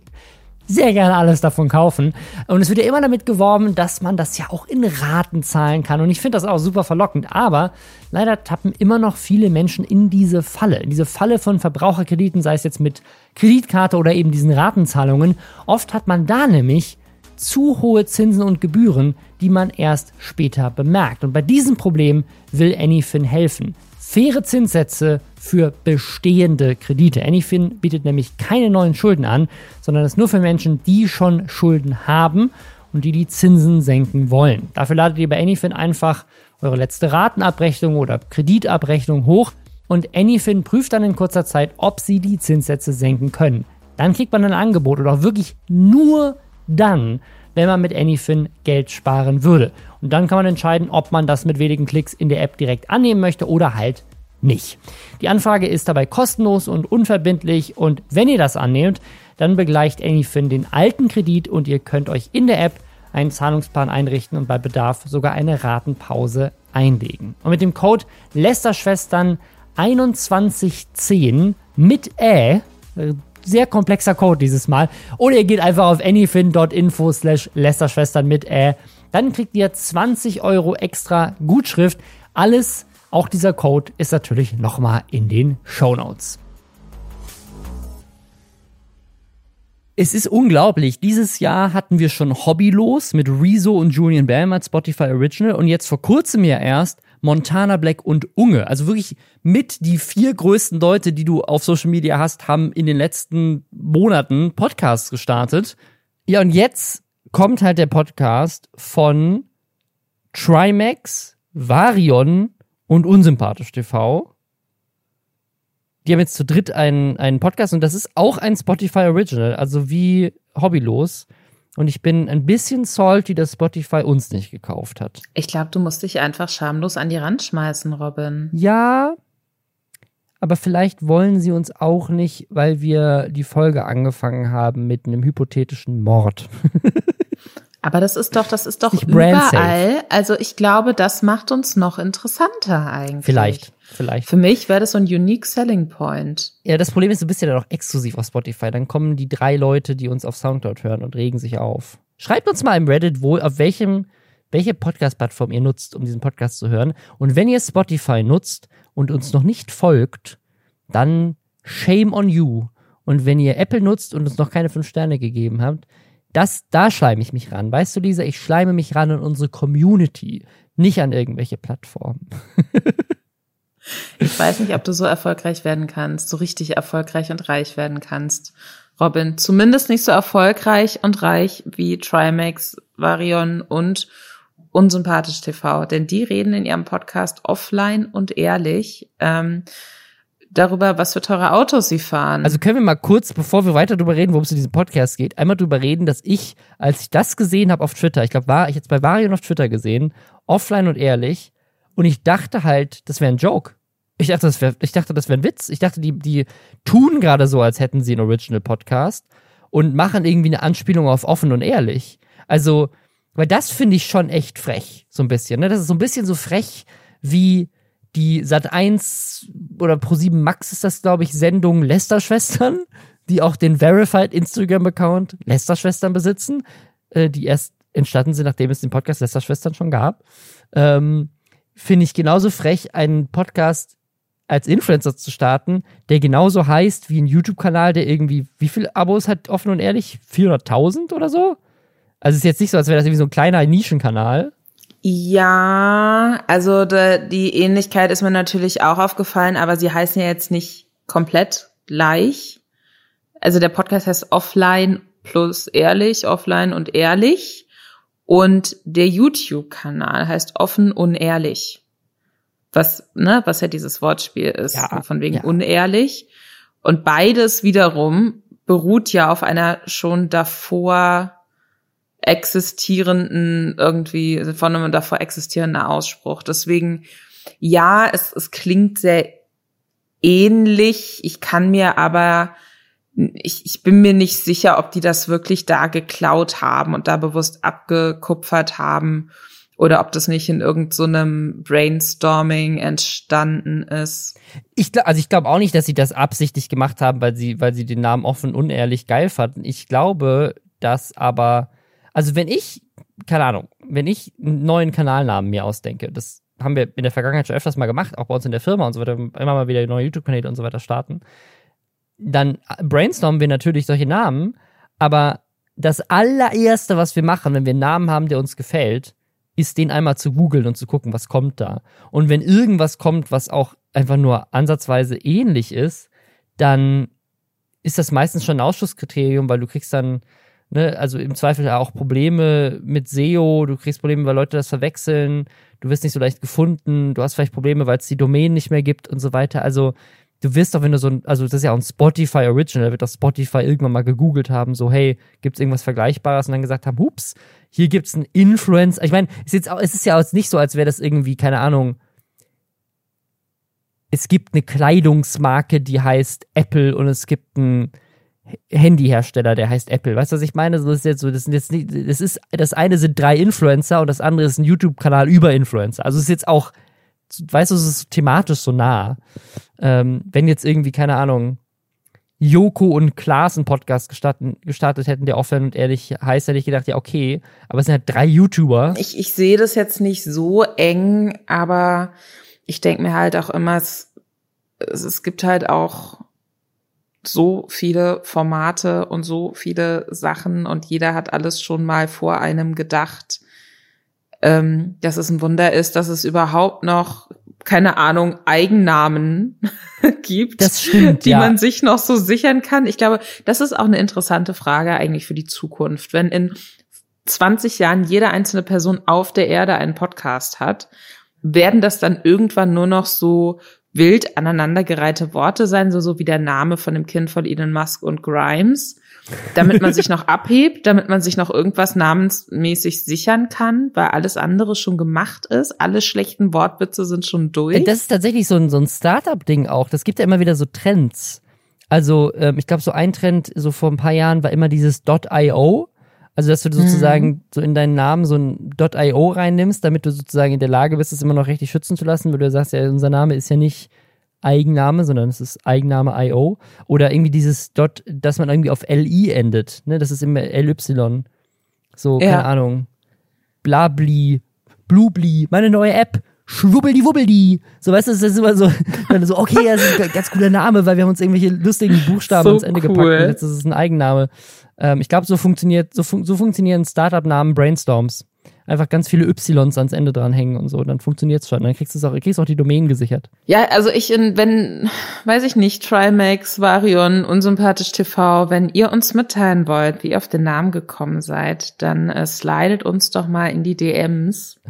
Speaker 2: sehr gerne alles davon kaufen. Und es wird ja immer damit geworben, dass man das ja auch in Raten zahlen kann. Und ich finde das auch super verlockend. Aber leider tappen immer noch viele Menschen in diese Falle. In diese Falle von Verbraucherkrediten, sei es jetzt mit Kreditkarte oder eben diesen Ratenzahlungen. Oft hat man da nämlich zu hohe Zinsen und Gebühren, die man erst später bemerkt. Und bei diesem Problem will Anyfin helfen. Faire Zinssätze für bestehende Kredite. Anyfin bietet nämlich keine neuen Schulden an, sondern ist nur für Menschen, die schon Schulden haben und die die Zinsen senken wollen. Dafür ladet ihr bei Anyfin einfach eure letzte Ratenabrechnung oder Kreditabrechnung hoch und Anyfin prüft dann in kurzer Zeit, ob sie die Zinssätze senken können. Dann kriegt man ein Angebot oder auch wirklich nur dann, wenn man mit Anyfin Geld sparen würde. Und dann kann man entscheiden, ob man das mit wenigen Klicks in der App direkt annehmen möchte oder halt nicht. Die Anfrage ist dabei kostenlos und unverbindlich und wenn ihr das annehmt, dann begleicht Anyfin den alten Kredit und ihr könnt euch in der App einen Zahlungsplan einrichten und bei Bedarf sogar eine Ratenpause einlegen. Und mit dem Code Lästerschwestern 2110 mit Ä, äh, sehr komplexer Code dieses Mal, oder ihr geht einfach auf anyfin.info slash Lästerschwestern mit Ä, dann kriegt ihr 20 Euro extra Gutschrift. Alles auch dieser Code ist natürlich nochmal in den Show Notes. Es ist unglaublich. Dieses Jahr hatten wir schon Hobbylos mit Rezo und Julian Bam als Spotify Original und jetzt vor kurzem ja erst Montana Black und Unge. Also wirklich mit die vier größten Leute, die du auf Social Media hast, haben in den letzten Monaten Podcasts gestartet. Ja, und jetzt kommt halt der Podcast von Trimax, Varion und Unsympathisch TV. Die haben jetzt zu dritt einen, einen Podcast und das ist auch ein Spotify Original, also wie Hobbylos. Und ich bin ein bisschen salty, dass Spotify uns nicht gekauft hat.
Speaker 1: Ich glaube, du musst dich einfach schamlos an die Rand schmeißen, Robin.
Speaker 2: Ja, aber vielleicht wollen sie uns auch nicht, weil wir die Folge angefangen haben mit einem hypothetischen Mord.
Speaker 1: Aber das ist doch, das ist doch überall. Also ich glaube, das macht uns noch interessanter eigentlich.
Speaker 2: Vielleicht, vielleicht.
Speaker 1: Für mich wäre das so ein unique selling point.
Speaker 2: Ja, das Problem ist, du bist ja dann auch exklusiv auf Spotify. Dann kommen die drei Leute, die uns auf Soundcloud hören und regen sich auf. Schreibt uns mal im Reddit, wo, auf welchem, welche Podcast-Plattform ihr nutzt, um diesen Podcast zu hören. Und wenn ihr Spotify nutzt und uns noch nicht folgt, dann shame on you. Und wenn ihr Apple nutzt und uns noch keine fünf Sterne gegeben habt, das, da schleime ich mich ran. Weißt du, Lisa, ich schleime mich ran an unsere Community, nicht an irgendwelche Plattformen.
Speaker 1: ich weiß nicht, ob du so erfolgreich werden kannst, so richtig erfolgreich und reich werden kannst. Robin, zumindest nicht so erfolgreich und reich wie Trimax, Varion und Unsympathisch TV, denn die reden in ihrem Podcast offline und ehrlich. Ähm, darüber, was für teure Autos sie fahren.
Speaker 2: Also können wir mal kurz, bevor wir weiter darüber reden, worum es in diesem Podcast geht, einmal darüber reden, dass ich, als ich das gesehen habe auf Twitter, ich glaube, war ich jetzt bei Varion auf Twitter gesehen, offline und ehrlich, und ich dachte halt, das wäre ein Joke. Ich dachte, das wäre, ich dachte, das wäre ein Witz. Ich dachte, die, die tun gerade so, als hätten sie einen Original Podcast und machen irgendwie eine Anspielung auf offen und ehrlich. Also, weil das finde ich schon echt frech, so ein bisschen. Ne? Das ist so ein bisschen so frech wie die Sat 1 oder Pro7 Max ist das, glaube ich, Sendung Lester-Schwestern, die auch den Verified Instagram-Account Lester-Schwestern besitzen, äh, die erst entstanden sind, nachdem es den Podcast Lester-Schwestern schon gab. Ähm, Finde ich genauso frech, einen Podcast als Influencer zu starten, der genauso heißt wie ein YouTube-Kanal, der irgendwie, wie viele Abos hat offen und ehrlich? 400.000 oder so? Also es ist jetzt nicht so, als wäre das irgendwie so ein kleiner Nischenkanal.
Speaker 1: Ja, also de, die Ähnlichkeit ist mir natürlich auch aufgefallen, aber sie heißen ja jetzt nicht komplett gleich. Also der Podcast heißt Offline plus ehrlich, offline und ehrlich. Und der YouTube-Kanal heißt offen unehrlich. Was, ne, was ja dieses Wortspiel ist, ja, von wegen ja. unehrlich. Und beides wiederum beruht ja auf einer schon davor existierenden irgendwie, von einem davor existierenden Ausspruch. Deswegen, ja, es, es klingt sehr ähnlich. Ich kann mir aber, ich, ich bin mir nicht sicher, ob die das wirklich da geklaut haben und da bewusst abgekupfert haben oder ob das nicht in irgendeinem so Brainstorming entstanden ist.
Speaker 2: Ich glaube, also ich glaube auch nicht, dass sie das absichtlich gemacht haben, weil sie, weil sie den Namen offen unehrlich geil fanden. Ich glaube, dass aber, also wenn ich, keine Ahnung, wenn ich einen neuen Kanalnamen mir ausdenke, das haben wir in der Vergangenheit schon öfters mal gemacht, auch bei uns in der Firma und so weiter, immer mal wieder neue YouTube-Kanäle und so weiter starten, dann brainstormen wir natürlich solche Namen, aber das allererste, was wir machen, wenn wir einen Namen haben, der uns gefällt, ist den einmal zu googeln und zu gucken, was kommt da. Und wenn irgendwas kommt, was auch einfach nur ansatzweise ähnlich ist, dann ist das meistens schon ein Ausschusskriterium, weil du kriegst dann, ne, also im Zweifel auch Probleme mit SEO, du kriegst Probleme, weil Leute das verwechseln, du wirst nicht so leicht gefunden, du hast vielleicht Probleme, weil es die Domain nicht mehr gibt und so weiter. Also du wirst doch, wenn du so ein, also das ist ja auch ein Spotify Original, wird doch Spotify irgendwann mal gegoogelt haben, so, hey, gibt's irgendwas Vergleichbares? Und dann gesagt haben, hups, hier gibt's einen Influencer. Ich meine, es, ist es ist ja jetzt nicht so, als wäre das irgendwie, keine Ahnung, es gibt eine Kleidungsmarke, die heißt Apple und es gibt einen Handyhersteller, der heißt Apple. Weißt du, was ich meine? das ist jetzt so, das sind jetzt nicht, das ist, das eine sind drei Influencer und das andere ist ein YouTube-Kanal über Influencer. Also es ist jetzt auch weißt du, es ist thematisch so nah. Ähm, wenn jetzt irgendwie, keine Ahnung, Joko und Klaas einen Podcast gestartet, gestartet hätten, der offen und ehrlich heißt, hätte ich gedacht, ja, okay, aber es sind halt drei YouTuber.
Speaker 1: Ich, ich sehe das jetzt nicht so eng, aber ich denke mir halt auch immer, es, es gibt halt auch so viele Formate und so viele Sachen und jeder hat alles schon mal vor einem gedacht ähm, dass es ein Wunder ist, dass es überhaupt noch keine Ahnung, Eigennamen gibt,
Speaker 2: stimmt,
Speaker 1: die
Speaker 2: ja.
Speaker 1: man sich noch so sichern kann. Ich glaube, das ist auch eine interessante Frage eigentlich für die Zukunft. Wenn in 20 Jahren jede einzelne Person auf der Erde einen Podcast hat, werden das dann irgendwann nur noch so wild aneinandergereihte Worte sein, so, so wie der Name von dem Kind von Elon Musk und Grimes? Damit man sich noch abhebt, damit man sich noch irgendwas namensmäßig sichern kann, weil alles andere schon gemacht ist. Alle schlechten Wortwitze sind schon durch.
Speaker 2: Das ist tatsächlich so ein, so ein Startup-Ding auch. Das gibt ja immer wieder so Trends. Also, ähm, ich glaube, so ein Trend so vor ein paar Jahren war immer dieses .io. Also, dass du sozusagen mhm. so in deinen Namen so ein .io reinnimmst, damit du sozusagen in der Lage bist, es immer noch richtig schützen zu lassen, weil du sagst, ja, unser Name ist ja nicht Eigenname, sondern es ist Eigenname IO. Oder irgendwie dieses Dot, dass man irgendwie auf LI endet. Ne? Das ist immer LY. So, ja. keine Ahnung. Blabli, Blubli, meine neue App. Schwubbeldi Wubbeldi. So, weißt du, das ist immer so, dann so, okay, das ist ein ganz cooler Name, weil wir haben uns irgendwelche lustigen Buchstaben so ans Ende cool. gepackt und jetzt ist es ein Eigenname. Ähm, ich glaube, so funktioniert, so, fun so funktionieren Startup-Namen Brainstorms einfach ganz viele Ys ans Ende dranhängen und so, dann funktioniert's schon. Dann kriegst du auch, kriegst auch die Domain gesichert.
Speaker 1: Ja, also ich, wenn, weiß ich nicht, Trimax, Varion, Unsympathisch TV, wenn ihr uns mitteilen wollt, wie ihr auf den Namen gekommen seid, dann äh, slidet uns doch mal in die DMs,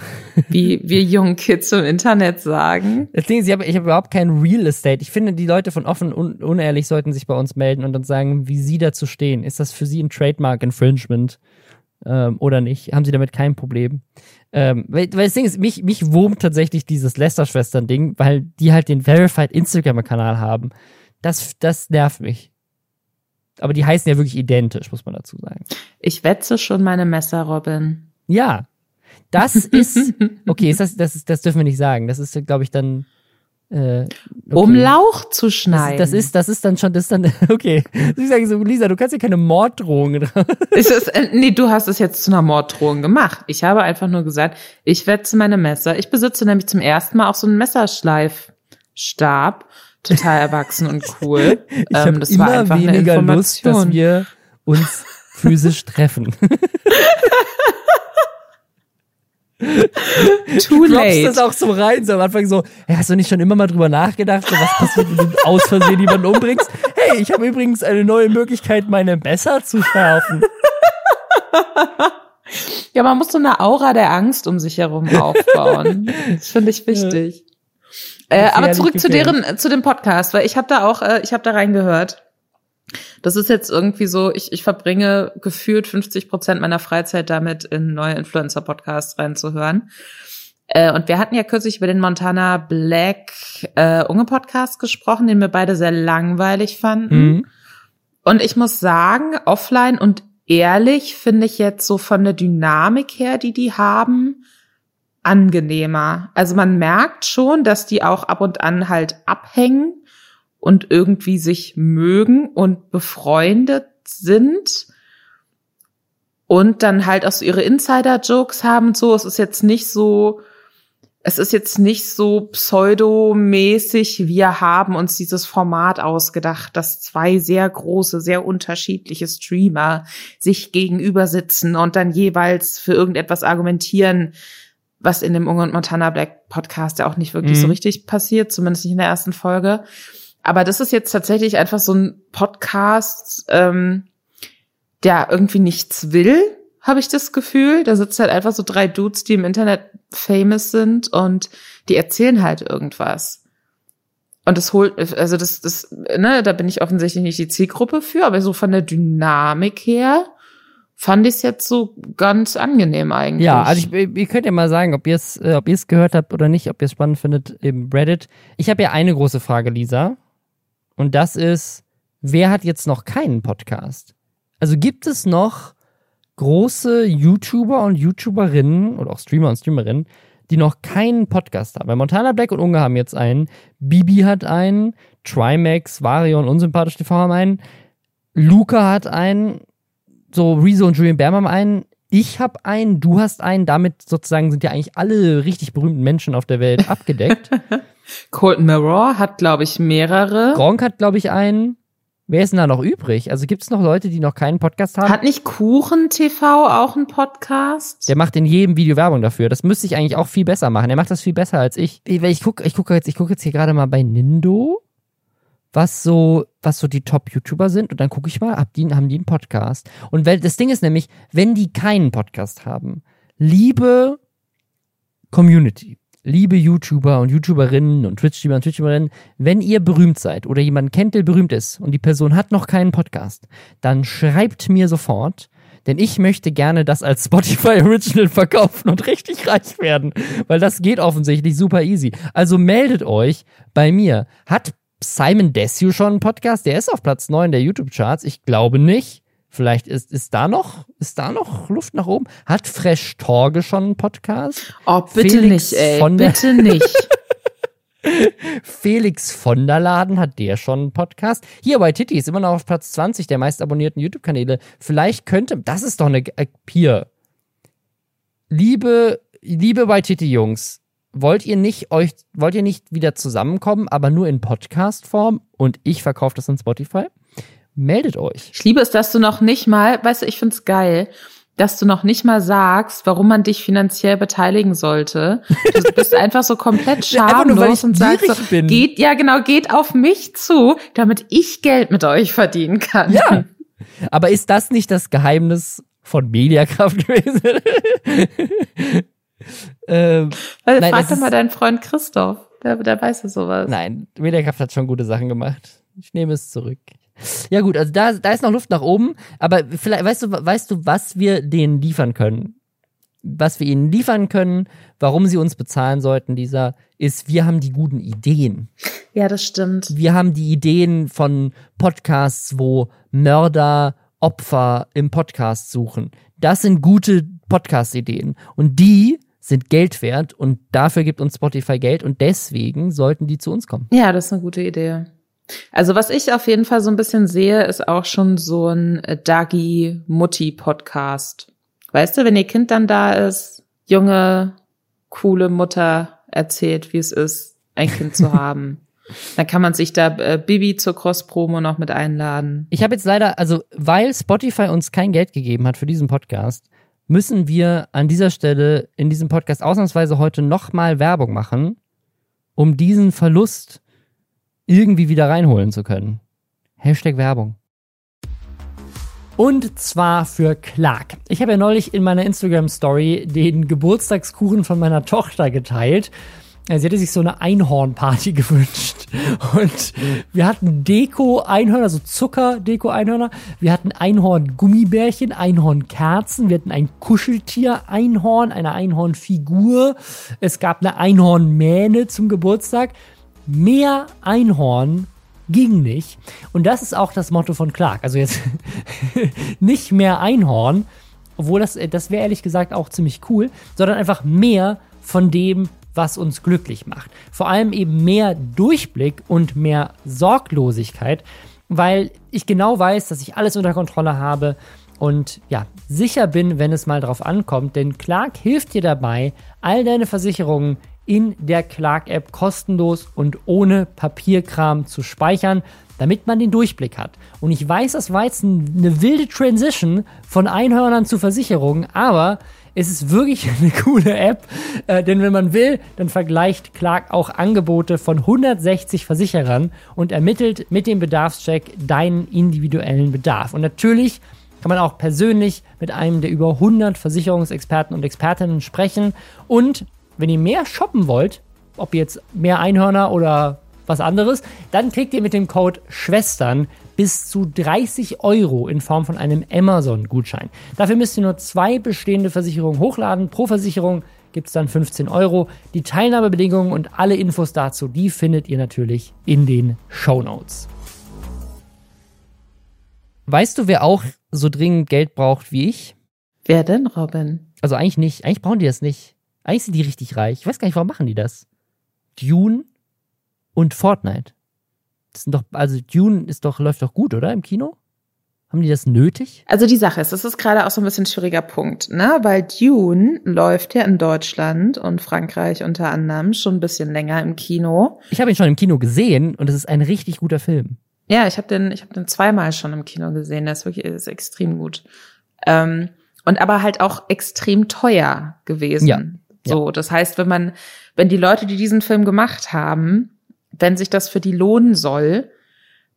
Speaker 1: wie wir jungen Kids im Internet sagen.
Speaker 2: Das Ding ist, ich habe hab überhaupt kein Real Estate. Ich finde, die Leute von offen und unehrlich sollten sich bei uns melden und dann sagen, wie sie dazu stehen. Ist das für sie ein Trademark Infringement? Ähm, oder nicht, haben sie damit kein Problem. Ähm, weil, weil das Ding ist, mich, mich wurmt tatsächlich dieses Lester-Schwestern-Ding, weil die halt den Verified Instagram-Kanal haben. Das, das nervt mich. Aber die heißen ja wirklich identisch, muss man dazu sagen.
Speaker 1: Ich wetze schon meine Messer, Robin.
Speaker 2: Ja. Das ist, okay, ist das, das, ist, das dürfen wir nicht sagen. Das ist, glaube ich, dann
Speaker 1: äh, okay. Um Lauch zu schneiden.
Speaker 2: Das, das, ist, das ist dann schon, das ist dann, okay. Ich sage so, Lisa, du kannst ja keine Morddrohungen.
Speaker 1: ist es, äh, nee, du hast es jetzt zu einer Morddrohung gemacht. Ich habe einfach nur gesagt, ich wetze meine Messer. Ich besitze nämlich zum ersten Mal auch so einen Messerschleifstab. Total erwachsen und cool.
Speaker 2: ich ähm, das immer war einfach weniger eine Lust, dass wir uns physisch treffen. Too du late. das auch so rein, so am Anfang so, hey, hast du nicht schon immer mal drüber nachgedacht, so, was passiert, wenn du aus Versehen jemanden umbringst? Hey, ich habe übrigens eine neue Möglichkeit, meine Messer zu schärfen.
Speaker 1: Ja, man muss so eine Aura der Angst um sich herum aufbauen. Das finde ich wichtig. Äh, aber zurück zu deren, zu dem Podcast, weil ich habe da auch, äh, ich habe da reingehört. Das ist jetzt irgendwie so, ich, ich verbringe gefühlt 50 Prozent meiner Freizeit damit, in neue Influencer-Podcasts reinzuhören. Äh, und wir hatten ja kürzlich über den Montana Black äh, Unge Podcast gesprochen, den wir beide sehr langweilig fanden. Mhm. Und ich muss sagen, offline und ehrlich finde ich jetzt so von der Dynamik her, die die haben, angenehmer. Also man merkt schon, dass die auch ab und an halt abhängen und irgendwie sich mögen und befreundet sind und dann halt auch so ihre Insider-Jokes haben so. Es ist jetzt nicht so, es ist jetzt nicht so pseudomäßig, wir haben uns dieses Format ausgedacht, dass zwei sehr große, sehr unterschiedliche Streamer sich gegenüber sitzen und dann jeweils für irgendetwas argumentieren, was in dem Unge und Montana Black Podcast ja auch nicht wirklich mhm. so richtig passiert, zumindest nicht in der ersten Folge. Aber das ist jetzt tatsächlich einfach so ein Podcast, ähm, der irgendwie nichts will, habe ich das Gefühl. Da sitzen halt einfach so drei Dudes, die im Internet famous sind und die erzählen halt irgendwas. Und das holt, also das, das, ne, da bin ich offensichtlich nicht die Zielgruppe für, aber so von der Dynamik her fand ich es jetzt so ganz angenehm eigentlich.
Speaker 2: Ja, also ich, ihr könnt ja mal sagen, ob ihr es, äh, ob ihr es gehört habt oder nicht, ob ihr es spannend findet im Reddit. Ich habe ja eine große Frage, Lisa. Und das ist, wer hat jetzt noch keinen Podcast? Also gibt es noch große YouTuber und YouTuberinnen oder auch Streamer und Streamerinnen, die noch keinen Podcast haben? Weil Montana Black und Unge haben jetzt einen, Bibi hat einen, Trimax, Vario und Unsympathisch TV haben einen, Luca hat einen, so Rezo und Julian Bam haben einen, ich habe einen, du hast einen, damit sozusagen sind ja eigentlich alle richtig berühmten Menschen auf der Welt abgedeckt.
Speaker 1: Colton Mirror hat, glaube ich, mehrere.
Speaker 2: Gronk hat, glaube ich, einen. Wer ist denn da noch übrig? Also gibt es noch Leute, die noch keinen Podcast haben?
Speaker 1: Hat nicht Kuchen TV auch einen Podcast?
Speaker 2: Der macht in jedem Video Werbung dafür. Das müsste ich eigentlich auch viel besser machen. Er macht das viel besser als ich. Ich gucke ich guck jetzt, ich guck jetzt hier gerade mal bei Nindo, was so, was so die Top-YouTuber sind. Und dann gucke ich mal, hab die, haben die einen Podcast? Und weil, das Ding ist nämlich, wenn die keinen Podcast haben, liebe Community, liebe YouTuber und YouTuberinnen und Twitch-Streamer und Twitch-Streamerinnen, wenn ihr berühmt seid oder jemanden kennt, der berühmt ist und die Person hat noch keinen Podcast, dann schreibt mir sofort, denn ich möchte gerne das als Spotify Original verkaufen und richtig reich werden, weil das geht offensichtlich super easy. Also meldet euch bei mir. Hat Simon Desue schon einen Podcast? Der ist auf Platz 9 der YouTube-Charts. Ich glaube nicht. Vielleicht ist, ist da noch, ist da noch Luft nach oben? Hat Fresh Torge schon einen Podcast?
Speaker 1: Oh, bitte Felix nicht, ey. bitte nicht.
Speaker 2: Felix von der Laden hat der schon einen Podcast. Hier bei Titi ist immer noch auf Platz 20 der meist abonnierten YouTube-Kanäle. Vielleicht könnte, das ist doch eine, äh, hier. Liebe, liebe bei Titi Jungs, wollt ihr nicht euch, wollt ihr nicht wieder zusammenkommen, aber nur in Podcast-Form und ich verkaufe das in Spotify? meldet euch.
Speaker 1: Ich liebe es, dass du noch nicht mal, weißt du, ich find's geil, dass du noch nicht mal sagst, warum man dich finanziell beteiligen sollte. Du bist einfach so komplett schamlos und sagst so, bin. geht, ja genau, geht auf mich zu, damit ich Geld mit euch verdienen kann.
Speaker 2: Ja. Aber ist das nicht das Geheimnis von Mediakraft gewesen?
Speaker 1: ähm, Weil, nein, frag doch mal deinen Freund Christoph. Der, der weiß ja sowas.
Speaker 2: Nein, Mediakraft hat schon gute Sachen gemacht. Ich nehme es zurück. Ja gut, also da, da ist noch Luft nach oben, aber vielleicht, weißt du, weißt du, was wir denen liefern können? Was wir ihnen liefern können, warum sie uns bezahlen sollten, dieser, ist, wir haben die guten Ideen.
Speaker 1: Ja, das stimmt.
Speaker 2: Wir haben die Ideen von Podcasts, wo Mörder Opfer im Podcast suchen. Das sind gute Podcast-Ideen. Und die sind Geld wert und dafür gibt uns Spotify Geld und deswegen sollten die zu uns kommen.
Speaker 1: Ja, das ist eine gute Idee. Also was ich auf jeden Fall so ein bisschen sehe, ist auch schon so ein äh, Dagi-Mutti-Podcast. Weißt du, wenn ihr Kind dann da ist, junge, coole Mutter erzählt, wie es ist, ein Kind zu haben. Dann kann man sich da äh, Bibi zur Cross-Promo noch mit einladen.
Speaker 2: Ich habe jetzt leider, also weil Spotify uns kein Geld gegeben hat für diesen Podcast, müssen wir an dieser Stelle in diesem Podcast ausnahmsweise heute nochmal Werbung machen, um diesen Verlust irgendwie wieder reinholen zu können. Hashtag Werbung. Und zwar für Clark. Ich habe ja neulich in meiner Instagram-Story den Geburtstagskuchen von meiner Tochter geteilt. Sie hätte sich so eine Einhornparty gewünscht. Und wir hatten Deko-Einhörner, so Zucker-Deko-Einhörner. Wir hatten Einhorn-Gummibärchen, Einhorn-Kerzen. Wir hatten ein Kuscheltier-Einhorn, eine Einhornfigur. Es gab eine Einhornmähne zum Geburtstag. Mehr Einhorn ging nicht. Und das ist auch das Motto von Clark. Also jetzt nicht mehr Einhorn, obwohl das, das wäre ehrlich gesagt auch ziemlich cool, sondern einfach mehr von dem, was uns glücklich macht. Vor allem eben mehr Durchblick und mehr Sorglosigkeit, weil ich genau weiß, dass ich alles unter Kontrolle habe und ja, sicher bin, wenn es mal drauf ankommt, denn Clark hilft dir dabei, all deine Versicherungen in der Clark-App kostenlos und ohne Papierkram zu speichern, damit man den Durchblick hat. Und ich weiß, das war jetzt eine wilde Transition von Einhörnern zu Versicherungen, aber es ist wirklich eine coole App, äh, denn wenn man will, dann vergleicht Clark auch Angebote von 160 Versicherern und ermittelt mit dem Bedarfscheck deinen individuellen Bedarf. Und natürlich kann man auch persönlich mit einem der über 100 Versicherungsexperten und Expertinnen sprechen und wenn ihr mehr shoppen wollt, ob jetzt mehr Einhörner oder was anderes, dann kriegt ihr mit dem Code Schwestern bis zu 30 Euro in Form von einem Amazon-Gutschein. Dafür müsst ihr nur zwei bestehende Versicherungen hochladen. Pro Versicherung gibt es dann 15 Euro. Die Teilnahmebedingungen und alle Infos dazu, die findet ihr natürlich in den Show Notes. Weißt du, wer auch so dringend Geld braucht wie ich?
Speaker 1: Wer denn, Robin?
Speaker 2: Also eigentlich nicht. Eigentlich brauchen die das nicht. Eigentlich sind die richtig reich. Ich weiß gar nicht, warum machen die das? Dune und Fortnite. Das sind doch, also Dune ist doch, läuft doch gut, oder? Im Kino? Haben die das nötig?
Speaker 1: Also die Sache ist, das ist gerade auch so ein bisschen ein schwieriger Punkt, ne? Weil Dune läuft ja in Deutschland und Frankreich unter anderem schon ein bisschen länger im Kino.
Speaker 2: Ich habe ihn schon im Kino gesehen und es ist ein richtig guter Film.
Speaker 1: Ja, ich habe den, ich habe den zweimal schon im Kino gesehen. Der ist wirklich, ist extrem gut. Ähm, und aber halt auch extrem teuer gewesen.
Speaker 2: Ja.
Speaker 1: So, das heißt, wenn man, wenn die Leute, die diesen Film gemacht haben, wenn sich das für die lohnen soll,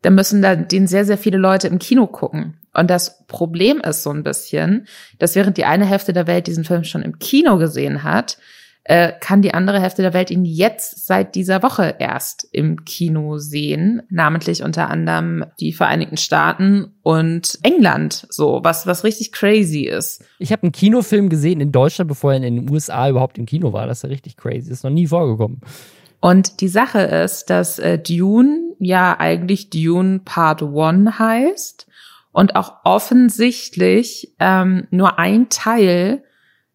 Speaker 1: dann müssen da den sehr, sehr viele Leute im Kino gucken. Und das Problem ist so ein bisschen, dass während die eine Hälfte der Welt diesen Film schon im Kino gesehen hat, äh, kann die andere Hälfte der Welt ihn jetzt seit dieser Woche erst im Kino sehen, namentlich unter anderem die Vereinigten Staaten und England, so was was richtig crazy ist.
Speaker 2: Ich habe einen Kinofilm gesehen in Deutschland, bevor er in den USA überhaupt im Kino war. Das ist ja richtig crazy. Das ist noch nie vorgekommen.
Speaker 1: Und die Sache ist, dass äh, Dune ja eigentlich Dune Part One heißt und auch offensichtlich ähm, nur ein Teil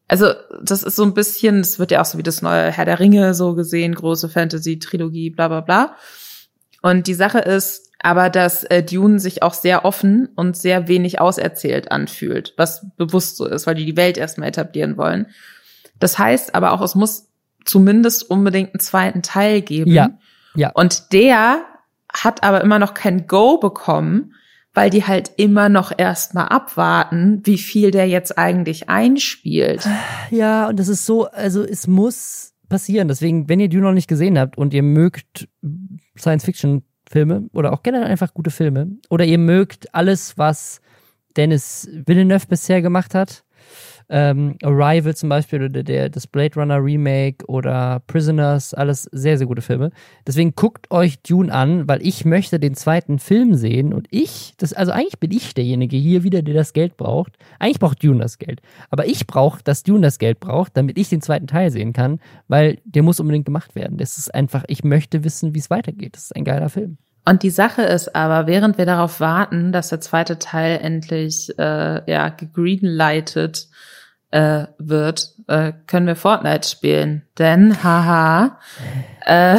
Speaker 1: also das ist so ein bisschen, es wird ja auch so wie das neue Herr der Ringe so gesehen, große Fantasy-Trilogie, bla bla bla. Und die Sache ist aber, dass äh, Dune sich auch sehr offen und sehr wenig auserzählt anfühlt, was bewusst so ist, weil die die Welt erstmal etablieren wollen. Das heißt aber auch, es muss zumindest unbedingt einen zweiten Teil geben.
Speaker 2: Ja. Ja.
Speaker 1: Und der hat aber immer noch kein Go bekommen, weil die halt immer noch erstmal abwarten, wie viel der jetzt eigentlich einspielt.
Speaker 2: Ja, und das ist so, also es muss passieren. Deswegen, wenn ihr Dune noch nicht gesehen habt und ihr mögt Science-Fiction-Filme oder auch generell einfach gute Filme oder ihr mögt alles, was Dennis Villeneuve bisher gemacht hat, ähm, Arrival zum Beispiel oder der, das Blade Runner Remake oder Prisoners, alles sehr, sehr gute Filme. Deswegen guckt euch Dune an, weil ich möchte den zweiten Film sehen und ich, das, also eigentlich bin ich derjenige hier wieder, der das Geld braucht. Eigentlich braucht Dune das Geld. Aber ich brauche, dass Dune das Geld braucht, damit ich den zweiten Teil sehen kann, weil der muss unbedingt gemacht werden. Das ist einfach, ich möchte wissen, wie es weitergeht. Das ist ein geiler Film.
Speaker 1: Und die Sache ist aber, während wir darauf warten, dass der zweite Teil endlich äh, ja gegreenlightet äh, wird, äh, können wir Fortnite spielen. Denn, haha, äh,